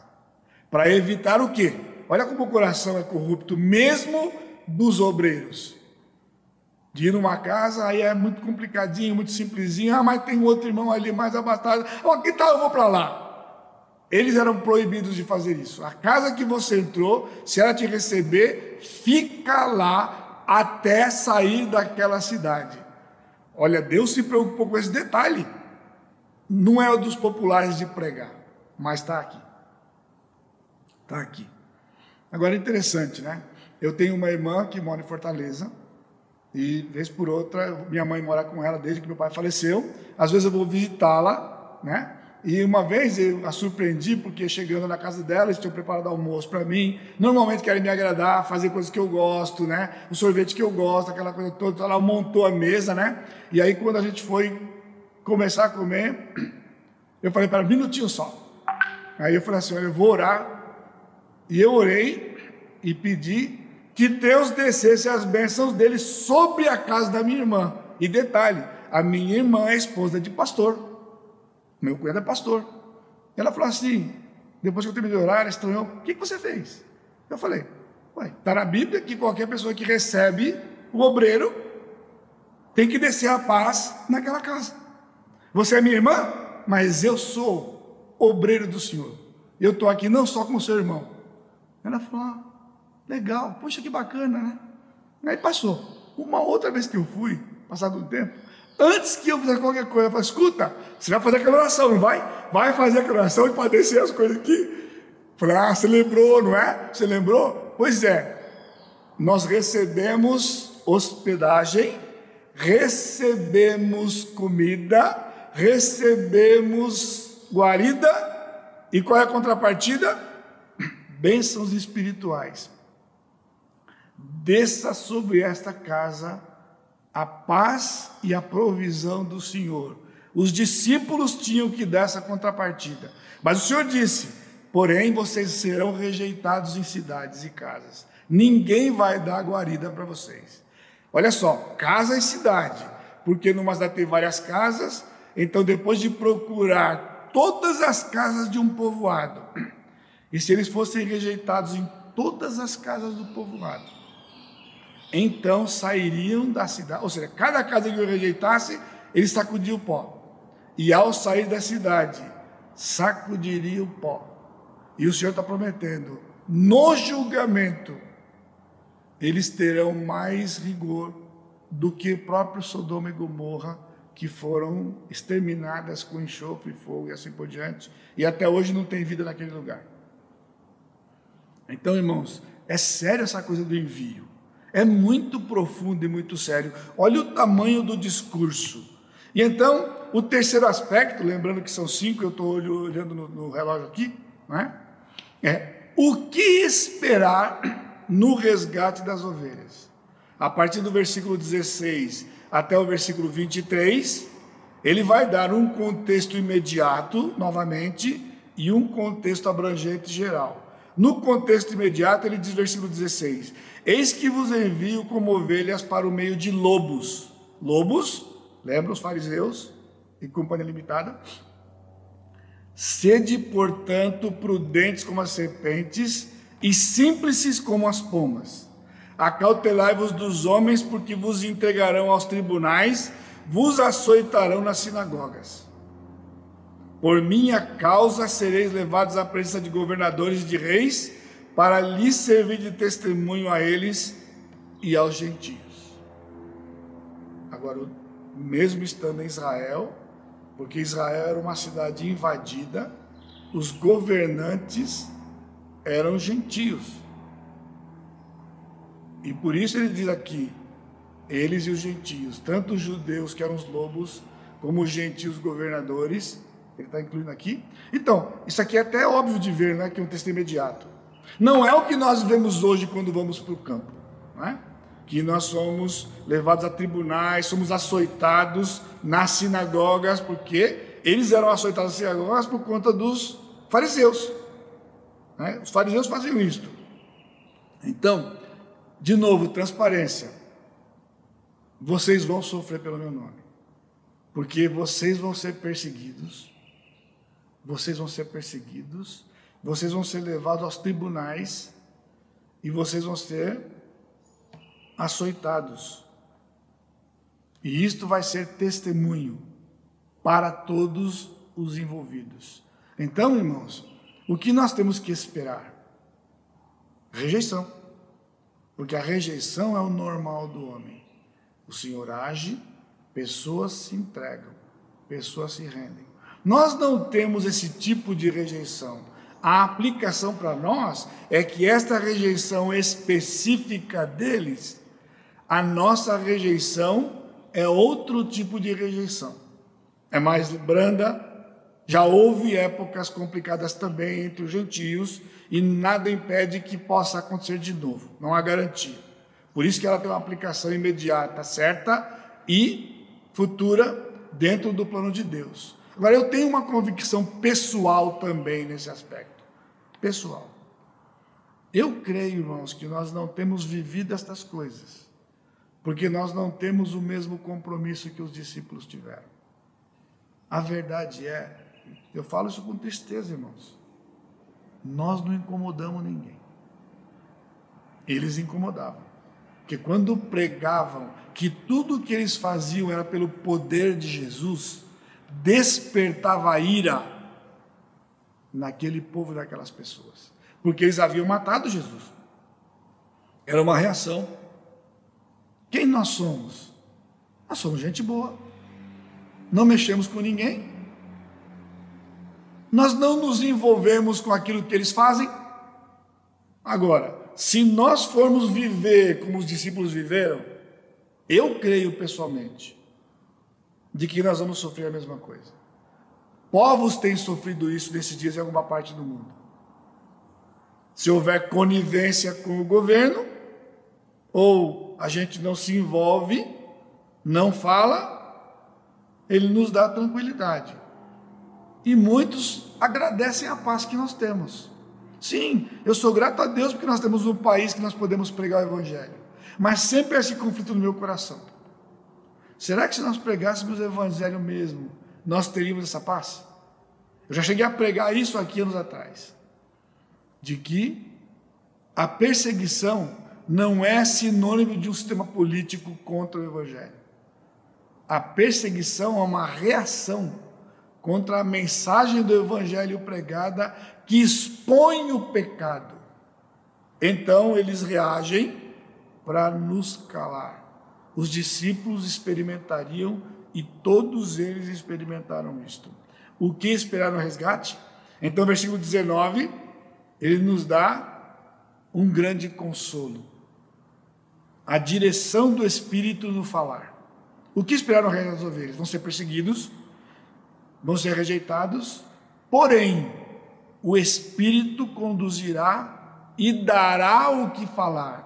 Para evitar o quê? Olha como o coração é corrupto, mesmo dos obreiros. De ir numa casa, aí é muito complicadinho, muito simplesinho. Ah, mas tem outro irmão ali mais abastado. Oh, que tal eu vou para lá? Eles eram proibidos de fazer isso. A casa que você entrou, se ela te receber, fica lá até sair daquela cidade. Olha, Deus se preocupou com esse detalhe. Não é o dos populares de pregar, mas está aqui. Está aqui. Agora é interessante, né? Eu tenho uma irmã que mora em Fortaleza, e vez por outra, minha mãe mora com ela desde que meu pai faleceu. Às vezes eu vou visitá-la, né? E uma vez eu a surpreendi, porque chegando na casa dela, eles tinham preparado almoço para mim. Normalmente querem me agradar, fazer coisas que eu gosto, né? O sorvete que eu gosto, aquela coisa toda. Então ela montou a mesa, né? E aí, quando a gente foi começar a comer, eu falei para ela, minutinho só. Aí eu falei assim: olha, eu vou orar e eu orei e pedi que Deus descesse as bênçãos dele sobre a casa da minha irmã. E detalhe, a minha irmã é esposa de pastor. Meu cunhado é pastor. E ela falou assim, depois que eu terminei de orar, ela estranhou, o que, que você fez? Eu falei, ué, está na Bíblia que qualquer pessoa que recebe o obreiro tem que descer a paz naquela casa. Você é minha irmã, mas eu sou obreiro do Senhor. Eu estou aqui não só como seu irmão, ela falou: ah, legal, poxa, que bacana, né? Aí passou. Uma outra vez que eu fui, passado um tempo, antes que eu fizesse qualquer coisa, eu falei: escuta, você vai fazer aquela oração, não vai? Vai fazer aquela oração e padecer as coisas aqui. Falei: ah, você lembrou, não é? Você lembrou? Pois é, nós recebemos hospedagem, recebemos comida, recebemos guarida, e qual é a contrapartida? Bênçãos espirituais. Desça sobre esta casa a paz e a provisão do Senhor. Os discípulos tinham que dar essa contrapartida. Mas o Senhor disse: porém, vocês serão rejeitados em cidades e casas. Ninguém vai dar guarida para vocês. Olha só, casa e cidade, porque numa cidade tem várias casas, então depois de procurar todas as casas de um povoado, e se eles fossem rejeitados em todas as casas do povoado, então sairiam da cidade, ou seja, cada casa que eu rejeitasse, ele sacudia o pó. E ao sair da cidade, sacudiria o pó. E o Senhor está prometendo, no julgamento, eles terão mais rigor do que o próprio Sodoma e Gomorra, que foram exterminadas com enxofre, fogo e assim por diante, e até hoje não tem vida naquele lugar. Então, irmãos, é sério essa coisa do envio. É muito profundo e muito sério. Olha o tamanho do discurso. E então, o terceiro aspecto, lembrando que são cinco, eu estou olhando no, no, relógio aqui, não é? é o que esperar no resgate das ovelhas. A partir do versículo 16 até o versículo 23, ele vai dar um contexto imediato, novamente, e um contexto abrangente geral. No contexto imediato, ele diz, versículo 16: Eis que vos envio como ovelhas para o meio de lobos. Lobos, lembra os fariseus? e Companhia Limitada. Sede, portanto, prudentes como as serpentes e simples como as pomas. Acautelai-vos dos homens, porque vos entregarão aos tribunais, vos açoitarão nas sinagogas. Por minha causa sereis levados à presença de governadores e de reis, para lhes servir de testemunho a eles e aos gentios. Agora, mesmo estando em Israel, porque Israel era uma cidade invadida, os governantes eram gentios. E por isso ele diz aqui, eles e os gentios, tanto os judeus que eram os lobos, como os gentios governadores, ele está incluindo aqui. Então, isso aqui é até óbvio de ver, né, que é um texto imediato. Não é o que nós vemos hoje quando vamos para o campo, não é? que nós somos levados a tribunais, somos açoitados nas sinagogas, porque eles eram açoitados nas sinagogas por conta dos fariseus. Né? Os fariseus faziam isso. Então, de novo, transparência. Vocês vão sofrer pelo meu nome, porque vocês vão ser perseguidos, vocês vão ser perseguidos, vocês vão ser levados aos tribunais e vocês vão ser açoitados. E isto vai ser testemunho para todos os envolvidos. Então, irmãos, o que nós temos que esperar? Rejeição. Porque a rejeição é o normal do homem. O Senhor age, pessoas se entregam, pessoas se rendem. Nós não temos esse tipo de rejeição. A aplicação para nós é que esta rejeição específica deles a nossa rejeição é outro tipo de rejeição. É mais branda. Já houve épocas complicadas também entre os gentios e nada impede que possa acontecer de novo. Não há garantia. Por isso que ela tem uma aplicação imediata, certa e futura dentro do plano de Deus. Agora eu tenho uma convicção pessoal também nesse aspecto. Pessoal. Eu creio, irmãos, que nós não temos vivido estas coisas porque nós não temos o mesmo compromisso que os discípulos tiveram. A verdade é, eu falo isso com tristeza, irmãos, nós não incomodamos ninguém. Eles incomodavam. Porque quando pregavam que tudo o que eles faziam era pelo poder de Jesus, despertava ira naquele povo, daquelas pessoas. Porque eles haviam matado Jesus. Era uma reação. Quem nós somos? Nós somos gente boa. Não mexemos com ninguém. Nós não nos envolvemos com aquilo que eles fazem. Agora, se nós formos viver como os discípulos viveram, eu creio pessoalmente de que nós vamos sofrer a mesma coisa. Povos têm sofrido isso nesses dias em alguma parte do mundo. Se houver conivência com o governo, ou a gente não se envolve, não fala, ele nos dá tranquilidade. E muitos agradecem a paz que nós temos. Sim, eu sou grato a Deus porque nós temos um país que nós podemos pregar o Evangelho. Mas sempre há esse conflito no meu coração. Será que se nós pregássemos o Evangelho mesmo, nós teríamos essa paz? Eu já cheguei a pregar isso aqui anos atrás. De que a perseguição não é sinônimo de um sistema político contra o Evangelho. A perseguição é uma reação contra a mensagem do Evangelho pregada que expõe o pecado. Então eles reagem para nos calar. Os discípulos experimentariam e todos eles experimentaram isto. O que esperar no resgate? Então, versículo 19, ele nos dá um grande consolo a direção do Espírito no falar. O que esperar no reino das ovelhas? Vão ser perseguidos, vão ser rejeitados, porém, o Espírito conduzirá e dará o que falar.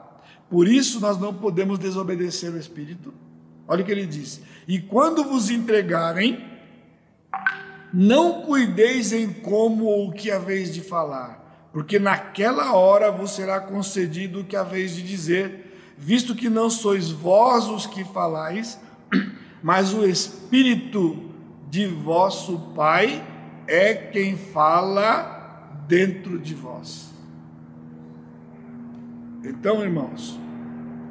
Por isso, nós não podemos desobedecer o Espírito. Olha o que ele diz: E quando vos entregarem, não cuideis em como ou o que haveis de falar, porque naquela hora vos será concedido o que haveis de dizer visto que não sois vós os que falais, <clears throat> mas o Espírito de vosso Pai é quem fala dentro de vós. Então, irmãos,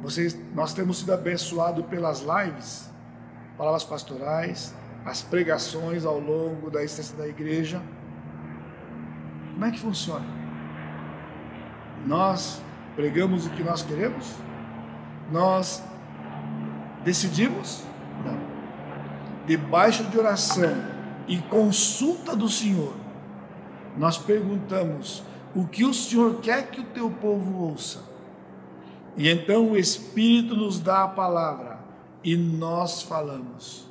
vocês, nós temos sido abençoados pelas lives, palavras pastorais, as pregações ao longo da existência da igreja. Como é que funciona? Nós pregamos o que nós queremos? Nós decidimos? Não. Debaixo de oração e consulta do Senhor, nós perguntamos o que o Senhor quer que o teu povo ouça. E então o Espírito nos dá a palavra e nós falamos.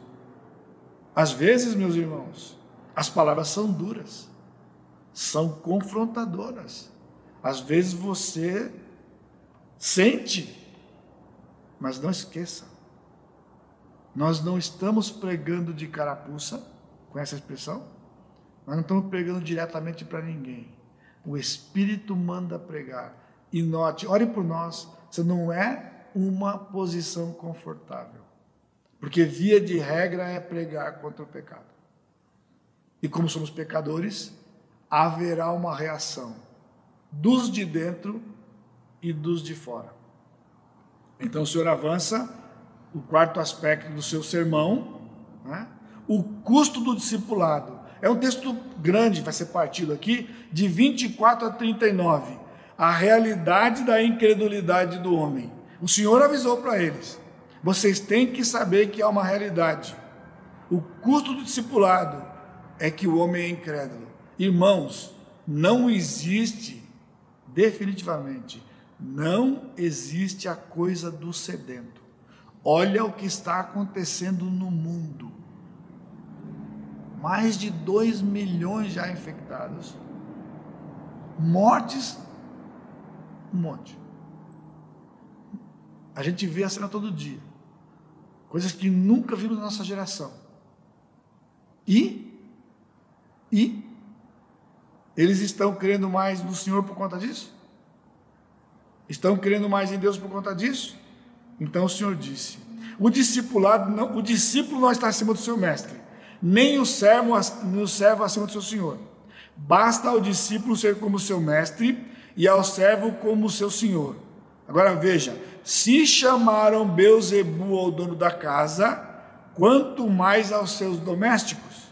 Às vezes, meus irmãos, as palavras são duras, são confrontadoras. Às vezes você sente, mas não esqueça, nós não estamos pregando de carapuça, com essa expressão, nós não estamos pregando diretamente para ninguém. O Espírito manda pregar. E note, ore por nós, você não é uma posição confortável. Porque via de regra é pregar contra o pecado. E como somos pecadores, haverá uma reação dos de dentro e dos de fora. Então o Senhor avança o quarto aspecto do seu sermão, né? o custo do discipulado. É um texto grande, vai ser partido aqui, de 24 a 39. A realidade da incredulidade do homem. O Senhor avisou para eles: vocês têm que saber que há uma realidade. O custo do discipulado é que o homem é incrédulo. Irmãos, não existe, definitivamente, não existe a coisa do sedento. Olha o que está acontecendo no mundo. Mais de 2 milhões já infectados. Mortes, um monte. A gente vê a cena todo dia. Coisas que nunca vimos na nossa geração. E, e, eles estão crendo mais no Senhor por conta disso? Estão crendo mais em Deus por conta disso? Então o Senhor disse: o discipulado, não, o discípulo não está acima do seu mestre, nem o servo, o servo acima do seu senhor. Basta ao discípulo ser como seu mestre e ao servo como seu senhor. Agora veja, se chamaram Beuzebu ao dono da casa, quanto mais aos seus domésticos.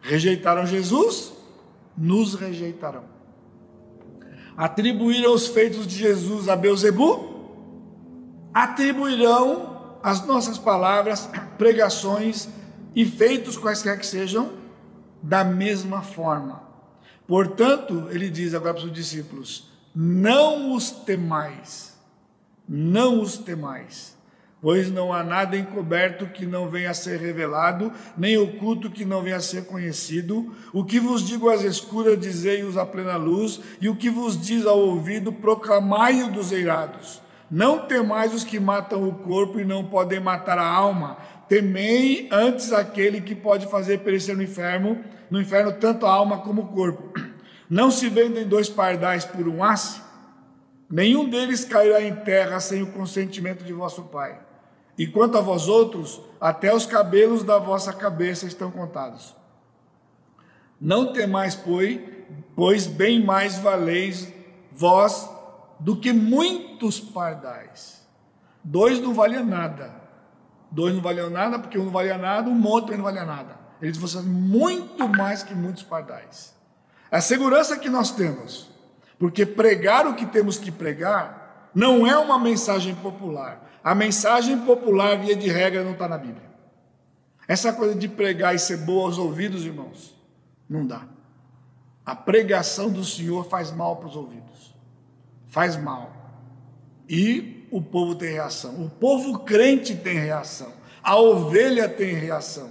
Rejeitaram Jesus, nos rejeitarão. Atribuíram os feitos de Jesus a Beuzebu, atribuirão as nossas palavras, <coughs> pregações e feitos quaisquer que sejam, da mesma forma. Portanto, ele diz agora para os discípulos: não os temais não os temais, pois não há nada encoberto que não venha a ser revelado, nem oculto que não venha a ser conhecido. O que vos digo às escuras, dizei-os à plena luz, e o que vos diz ao ouvido, proclamai-o dos eirados. Não temais os que matam o corpo e não podem matar a alma. Temei antes aquele que pode fazer perecer no inferno, no inferno tanto a alma como o corpo. Não se vendem dois pardais por um aço? Nenhum deles cairá em terra sem o consentimento de vosso Pai. E quanto a vós outros, até os cabelos da vossa cabeça estão contados. Não temais, pois, pois bem mais valeis vós do que muitos pardais. Dois não valiam nada. Dois não valiam nada, porque um não valia nada, um monte não valia nada. Eles fossem muito mais que muitos pardais. A segurança que nós temos porque pregar o que temos que pregar não é uma mensagem popular. A mensagem popular, via de regra, não está na Bíblia. Essa coisa de pregar e ser boa aos ouvidos, irmãos, não dá. A pregação do Senhor faz mal para os ouvidos. Faz mal. E o povo tem reação. O povo crente tem reação. A ovelha tem reação.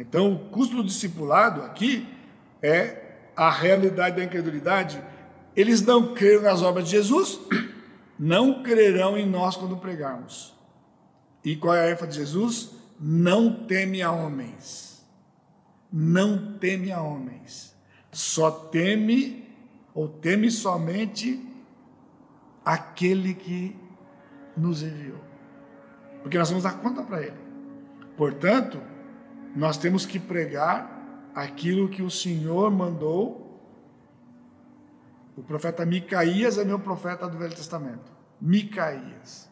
Então, o custo do discipulado aqui é a realidade da incredulidade, eles não creram nas obras de Jesus, não crerão em nós quando pregarmos. E qual é a ênfase de Jesus? Não teme a homens. Não teme a homens. Só teme, ou teme somente aquele que nos enviou. Porque nós vamos dar conta para ele. Portanto, nós temos que pregar aquilo que o Senhor mandou. O profeta Micaías é meu profeta do Velho Testamento. Micaías.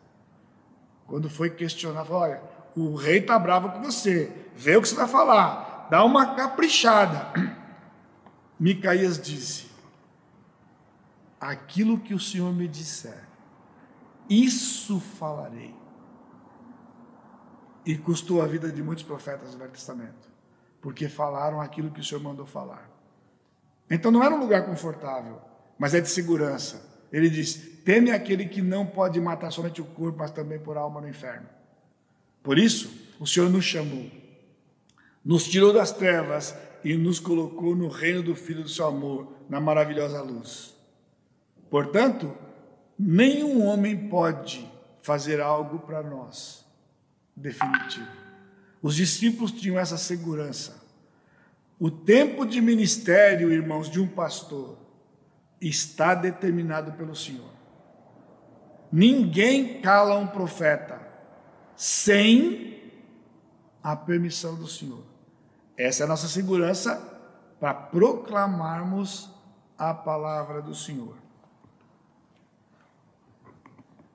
Quando foi questionar, falou: olha, o rei está bravo com você, vê o que você vai falar, dá uma caprichada. <clears throat> Micaías disse: aquilo que o Senhor me disser, isso falarei. E custou a vida de muitos profetas do Velho Testamento, porque falaram aquilo que o Senhor mandou falar. Então não era um lugar confortável, mas é de segurança. Ele diz: teme aquele que não pode matar somente o corpo, mas também por alma no inferno. Por isso, o Senhor nos chamou, nos tirou das trevas e nos colocou no reino do Filho do seu amor, na maravilhosa luz. Portanto, nenhum homem pode fazer algo para nós definitivo. Os discípulos tinham essa segurança. O tempo de ministério, irmãos, de um pastor está determinado pelo Senhor. Ninguém cala um profeta sem a permissão do Senhor. Essa é a nossa segurança para proclamarmos a palavra do Senhor.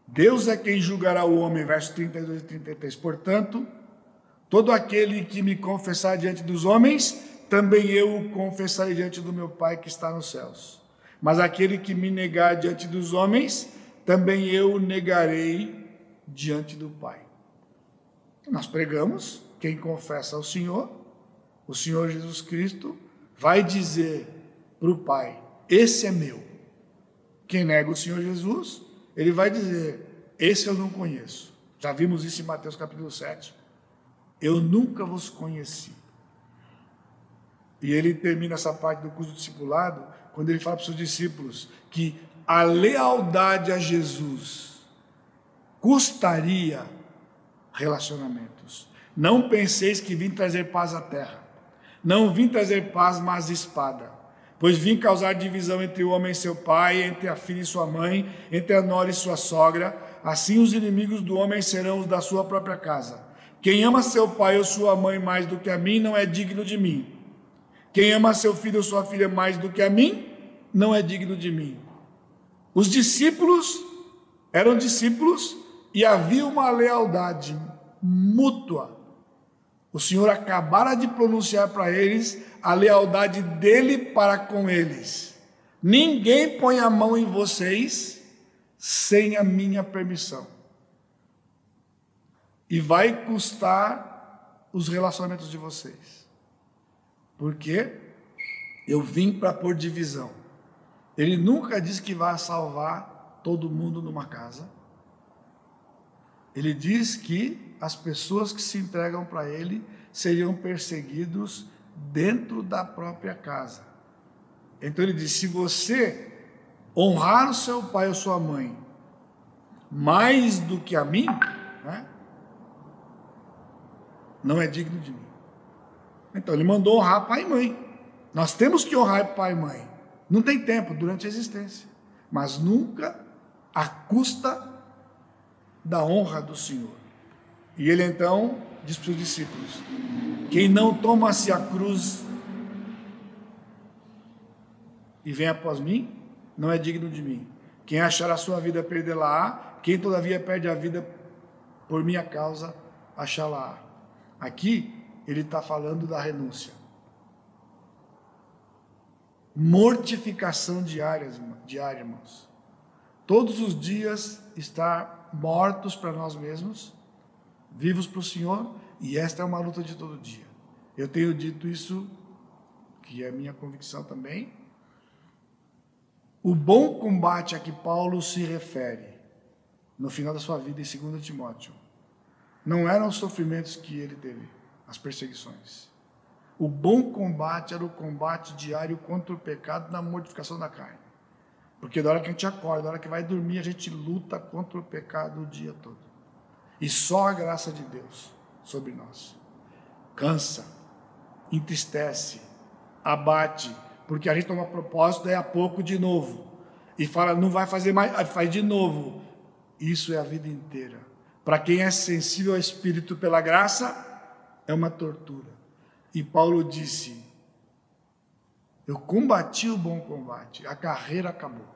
Deus é quem julgará o homem, verso 32 e 33. Portanto, todo aquele que me confessar diante dos homens, também eu o confessarei diante do meu Pai que está nos céus. Mas aquele que me negar diante dos homens, também eu o negarei diante do Pai. Nós pregamos, quem confessa ao Senhor, o Senhor Jesus Cristo, vai dizer para o Pai: Esse é meu. Quem nega o Senhor Jesus, ele vai dizer: Esse eu não conheço. Já vimos isso em Mateus capítulo 7. Eu nunca vos conheci. E ele termina essa parte do curso do discipulado quando ele fala para os seus discípulos que a lealdade a Jesus custaria relacionamentos. Não penseis que vim trazer paz à terra. Não vim trazer paz, mas espada. Pois vim causar divisão entre o homem e seu pai, entre a filha e sua mãe, entre a nora e sua sogra. Assim os inimigos do homem serão os da sua própria casa. Quem ama seu pai ou sua mãe mais do que a mim não é digno de mim. Quem ama seu filho ou sua filha mais do que a mim, não é digno de mim. Os discípulos eram discípulos e havia uma lealdade mútua. O Senhor acabara de pronunciar para eles a lealdade dele para com eles. Ninguém põe a mão em vocês sem a minha permissão. E vai custar os relacionamentos de vocês. Porque eu vim para pôr divisão. Ele nunca disse que vai salvar todo mundo numa casa. Ele diz que as pessoas que se entregam para ele seriam perseguidos dentro da própria casa. Então ele diz: se você honrar o seu pai ou sua mãe mais do que a mim, né, não é digno de mim. Então ele mandou honrar pai e mãe. Nós temos que honrar pai e mãe. Não tem tempo durante a existência, mas nunca à custa da honra do Senhor. E ele então diz para os discípulos: Quem não toma-se a cruz e vem após mim, não é digno de mim. Quem achar a sua vida, perdê-la-á. Quem todavia perde a vida por minha causa, achá-la-á. Aqui ele está falando da renúncia. Mortificação diária, diária, irmãos. Todos os dias estar mortos para nós mesmos, vivos para o Senhor, e esta é uma luta de todo dia. Eu tenho dito isso, que é minha convicção também. O bom combate a que Paulo se refere no final da sua vida em 2 Timóteo não eram os sofrimentos que ele teve as perseguições. O bom combate era o combate diário contra o pecado na mortificação da carne. Porque da hora que a gente acorda, da hora que vai dormir, a gente luta contra o pecado o dia todo. E só a graça de Deus sobre nós cansa, entristece, abate, porque a gente toma propósito, daí a pouco de novo. E fala, não vai fazer mais, faz de novo. Isso é a vida inteira. Para quem é sensível ao Espírito pela graça, é uma tortura. E Paulo disse: Eu combati o bom combate, a carreira acabou.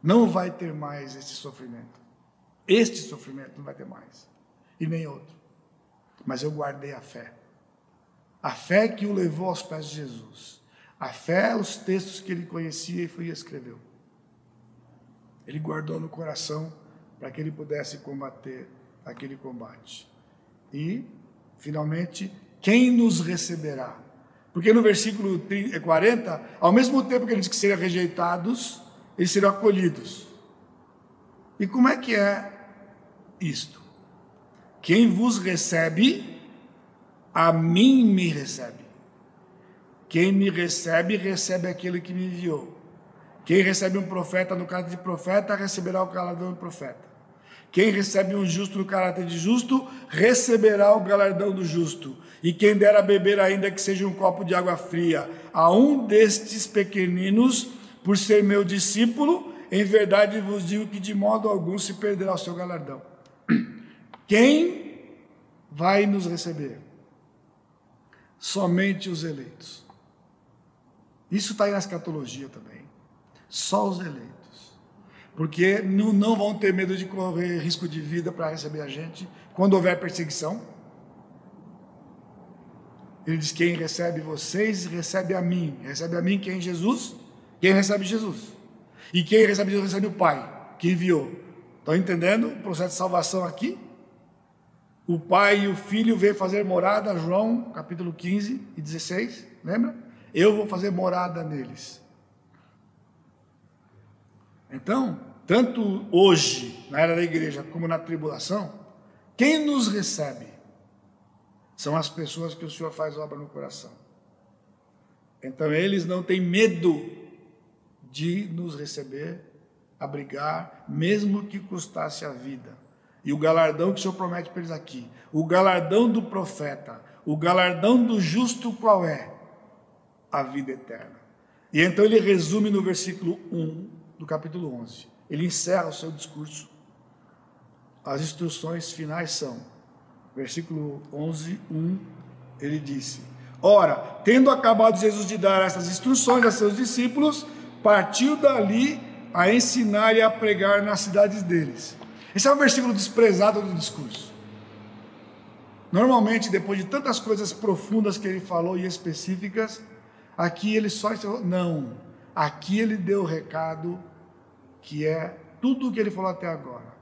Não vai ter mais esse sofrimento. Este sofrimento não vai ter mais. E nem outro. Mas eu guardei a fé. A fé que o levou aos pés de Jesus. A fé, os textos que ele conhecia e foi escreveu. Ele guardou no coração para que ele pudesse combater aquele combate. E, finalmente, quem nos receberá? Porque no versículo 40, ao mesmo tempo que ele diz que seriam rejeitados, eles serão acolhidos. E como é que é isto? Quem vos recebe, a mim me recebe. Quem me recebe, recebe aquele que me enviou. Quem recebe um profeta no caráter de profeta, receberá o galardão de profeta. Quem recebe um justo no caráter de justo, receberá o galardão do justo. E quem der a beber, ainda que seja um copo de água fria, a um destes pequeninos, por ser meu discípulo, em verdade vos digo que de modo algum se perderá o seu galardão. <clears throat> Quem vai nos receber? Somente os eleitos. Isso está aí na escatologia também. Só os eleitos. Porque não, não vão ter medo de correr risco de vida para receber a gente quando houver perseguição. Ele diz: Quem recebe vocês, recebe a mim. Recebe a mim quem? Jesus? Quem recebe Jesus? E quem recebe Jesus, recebe o Pai, que enviou. Estão entendendo o processo de salvação aqui? O Pai e o Filho vêm fazer morada, João capítulo 15 e 16, lembra? eu vou fazer morada neles. Então, tanto hoje, na era da igreja, como na tribulação, quem nos recebe são as pessoas que o Senhor faz obra no coração. Então, eles não têm medo de nos receber, abrigar, mesmo que custasse a vida. E o galardão que o Senhor promete para eles aqui, o galardão do profeta, o galardão do justo qual é? a vida eterna. E então ele resume no versículo 1 do capítulo 11. Ele encerra o seu discurso. As instruções finais são, versículo 11, 1, ele disse: Ora, tendo acabado Jesus de dar essas instruções a seus discípulos, partiu dali a ensinar e a pregar nas cidades deles. Esse é um versículo desprezado do discurso. Normalmente, depois de tantas coisas profundas que ele falou e específicas, Aqui ele só não. Aqui ele deu o recado que é tudo o que ele falou até agora.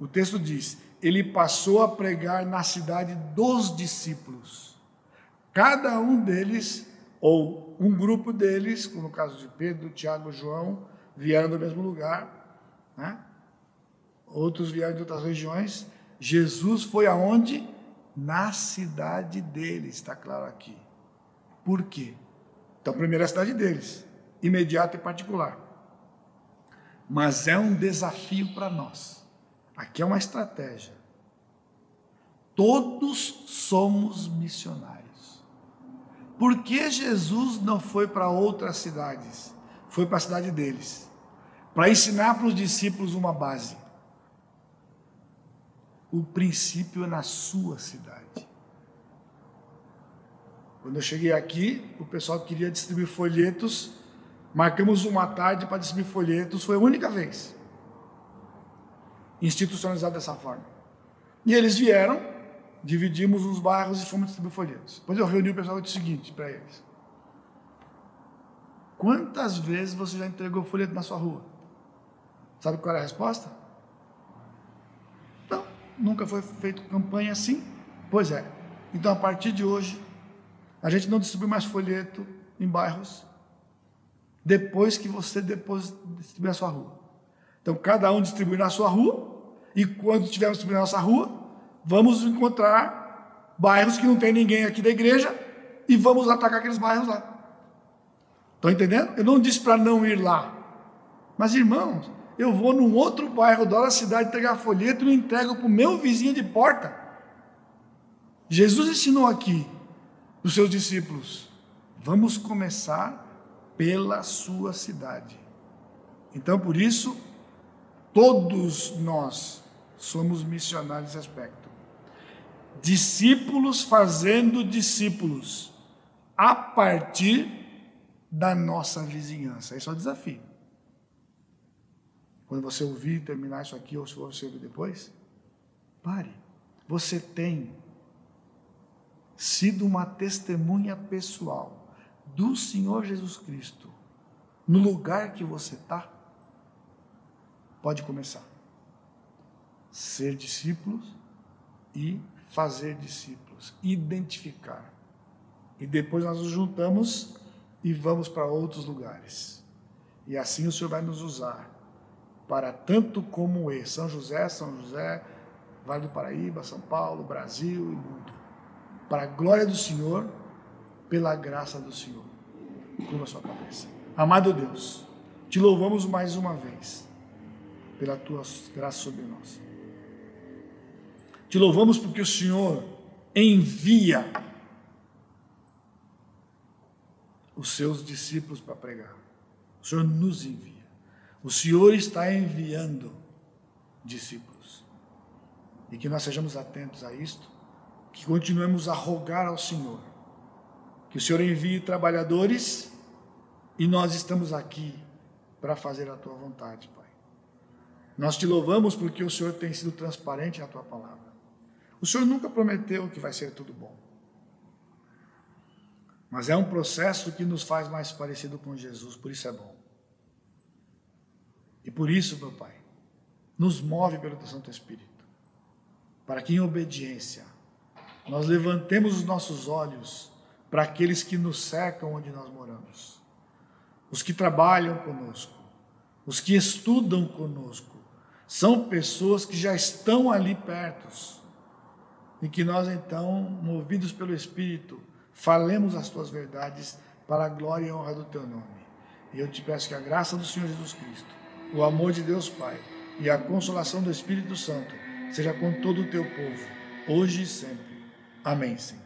O texto diz: ele passou a pregar na cidade dos discípulos. Cada um deles, ou um grupo deles, como no caso de Pedro, Tiago, João, vieram do mesmo lugar, né? outros vieram de outras regiões. Jesus foi aonde? Na cidade deles, está claro aqui. Por quê? Então, primeiro é a cidade deles, imediata e particular. Mas é um desafio para nós. Aqui é uma estratégia. Todos somos missionários. Por que Jesus não foi para outras cidades? Foi para a cidade deles. Para ensinar para os discípulos uma base. O princípio é na sua cidade. Quando eu cheguei aqui, o pessoal queria distribuir folhetos. Marcamos uma tarde para distribuir folhetos, foi a única vez. Institucionalizado dessa forma. E eles vieram, dividimos os bairros e fomos distribuir folhetos. Depois eu reuni o pessoal e disse o seguinte para eles: Quantas vezes você já entregou folheto na sua rua? Sabe qual era a resposta? Não, nunca foi feito campanha assim. Pois é. Então a partir de hoje a gente não distribui mais folheto em bairros depois que você distribuir na sua rua. Então, cada um distribui na sua rua, e quando tivermos distribuindo na nossa rua, vamos encontrar bairros que não tem ninguém aqui da igreja e vamos atacar aqueles bairros lá. Estão entendendo? Eu não disse para não ir lá. Mas, irmãos, eu vou num outro bairro da cidade entregar folheto e entrego para o meu vizinho de porta. Jesus ensinou aqui dos seus discípulos: vamos começar pela sua cidade. Então, por isso, todos nós somos missionários aspecto. Discípulos fazendo discípulos a partir da nossa vizinhança. Esse é o desafio. Quando você ouvir terminar isso aqui, ou se você ouvir depois, pare. Você tem sido uma testemunha pessoal do Senhor Jesus Cristo no lugar que você está? Pode começar. Ser discípulos e fazer discípulos, identificar. E depois nós nos juntamos e vamos para outros lugares. E assim o Senhor vai nos usar para tanto como é São José, São José, Vale do Paraíba, São Paulo, Brasil e mundo. Para a glória do Senhor, pela graça do Senhor. Curva sua cabeça. Amado Deus, te louvamos mais uma vez pela tua graça sobre nós. Te louvamos porque o Senhor envia os seus discípulos para pregar. O Senhor nos envia. O Senhor está enviando discípulos. E que nós sejamos atentos a isto, que continuemos a rogar ao Senhor. Que o Senhor envie trabalhadores e nós estamos aqui para fazer a tua vontade, Pai. Nós te louvamos porque o Senhor tem sido transparente na tua palavra. O Senhor nunca prometeu que vai ser tudo bom. Mas é um processo que nos faz mais parecido com Jesus, por isso é bom. E por isso, meu Pai, nos move pelo teu Santo Espírito, para que em obediência nós levantemos os nossos olhos para aqueles que nos cercam onde nós moramos, os que trabalham conosco, os que estudam conosco, são pessoas que já estão ali perto e que nós então, movidos pelo Espírito, falemos as tuas verdades para a glória e honra do teu nome. E eu te peço que a graça do Senhor Jesus Cristo o amor de Deus Pai e a consolação do Espírito Santo seja com todo o teu povo, hoje e sempre. Amém, Senhor.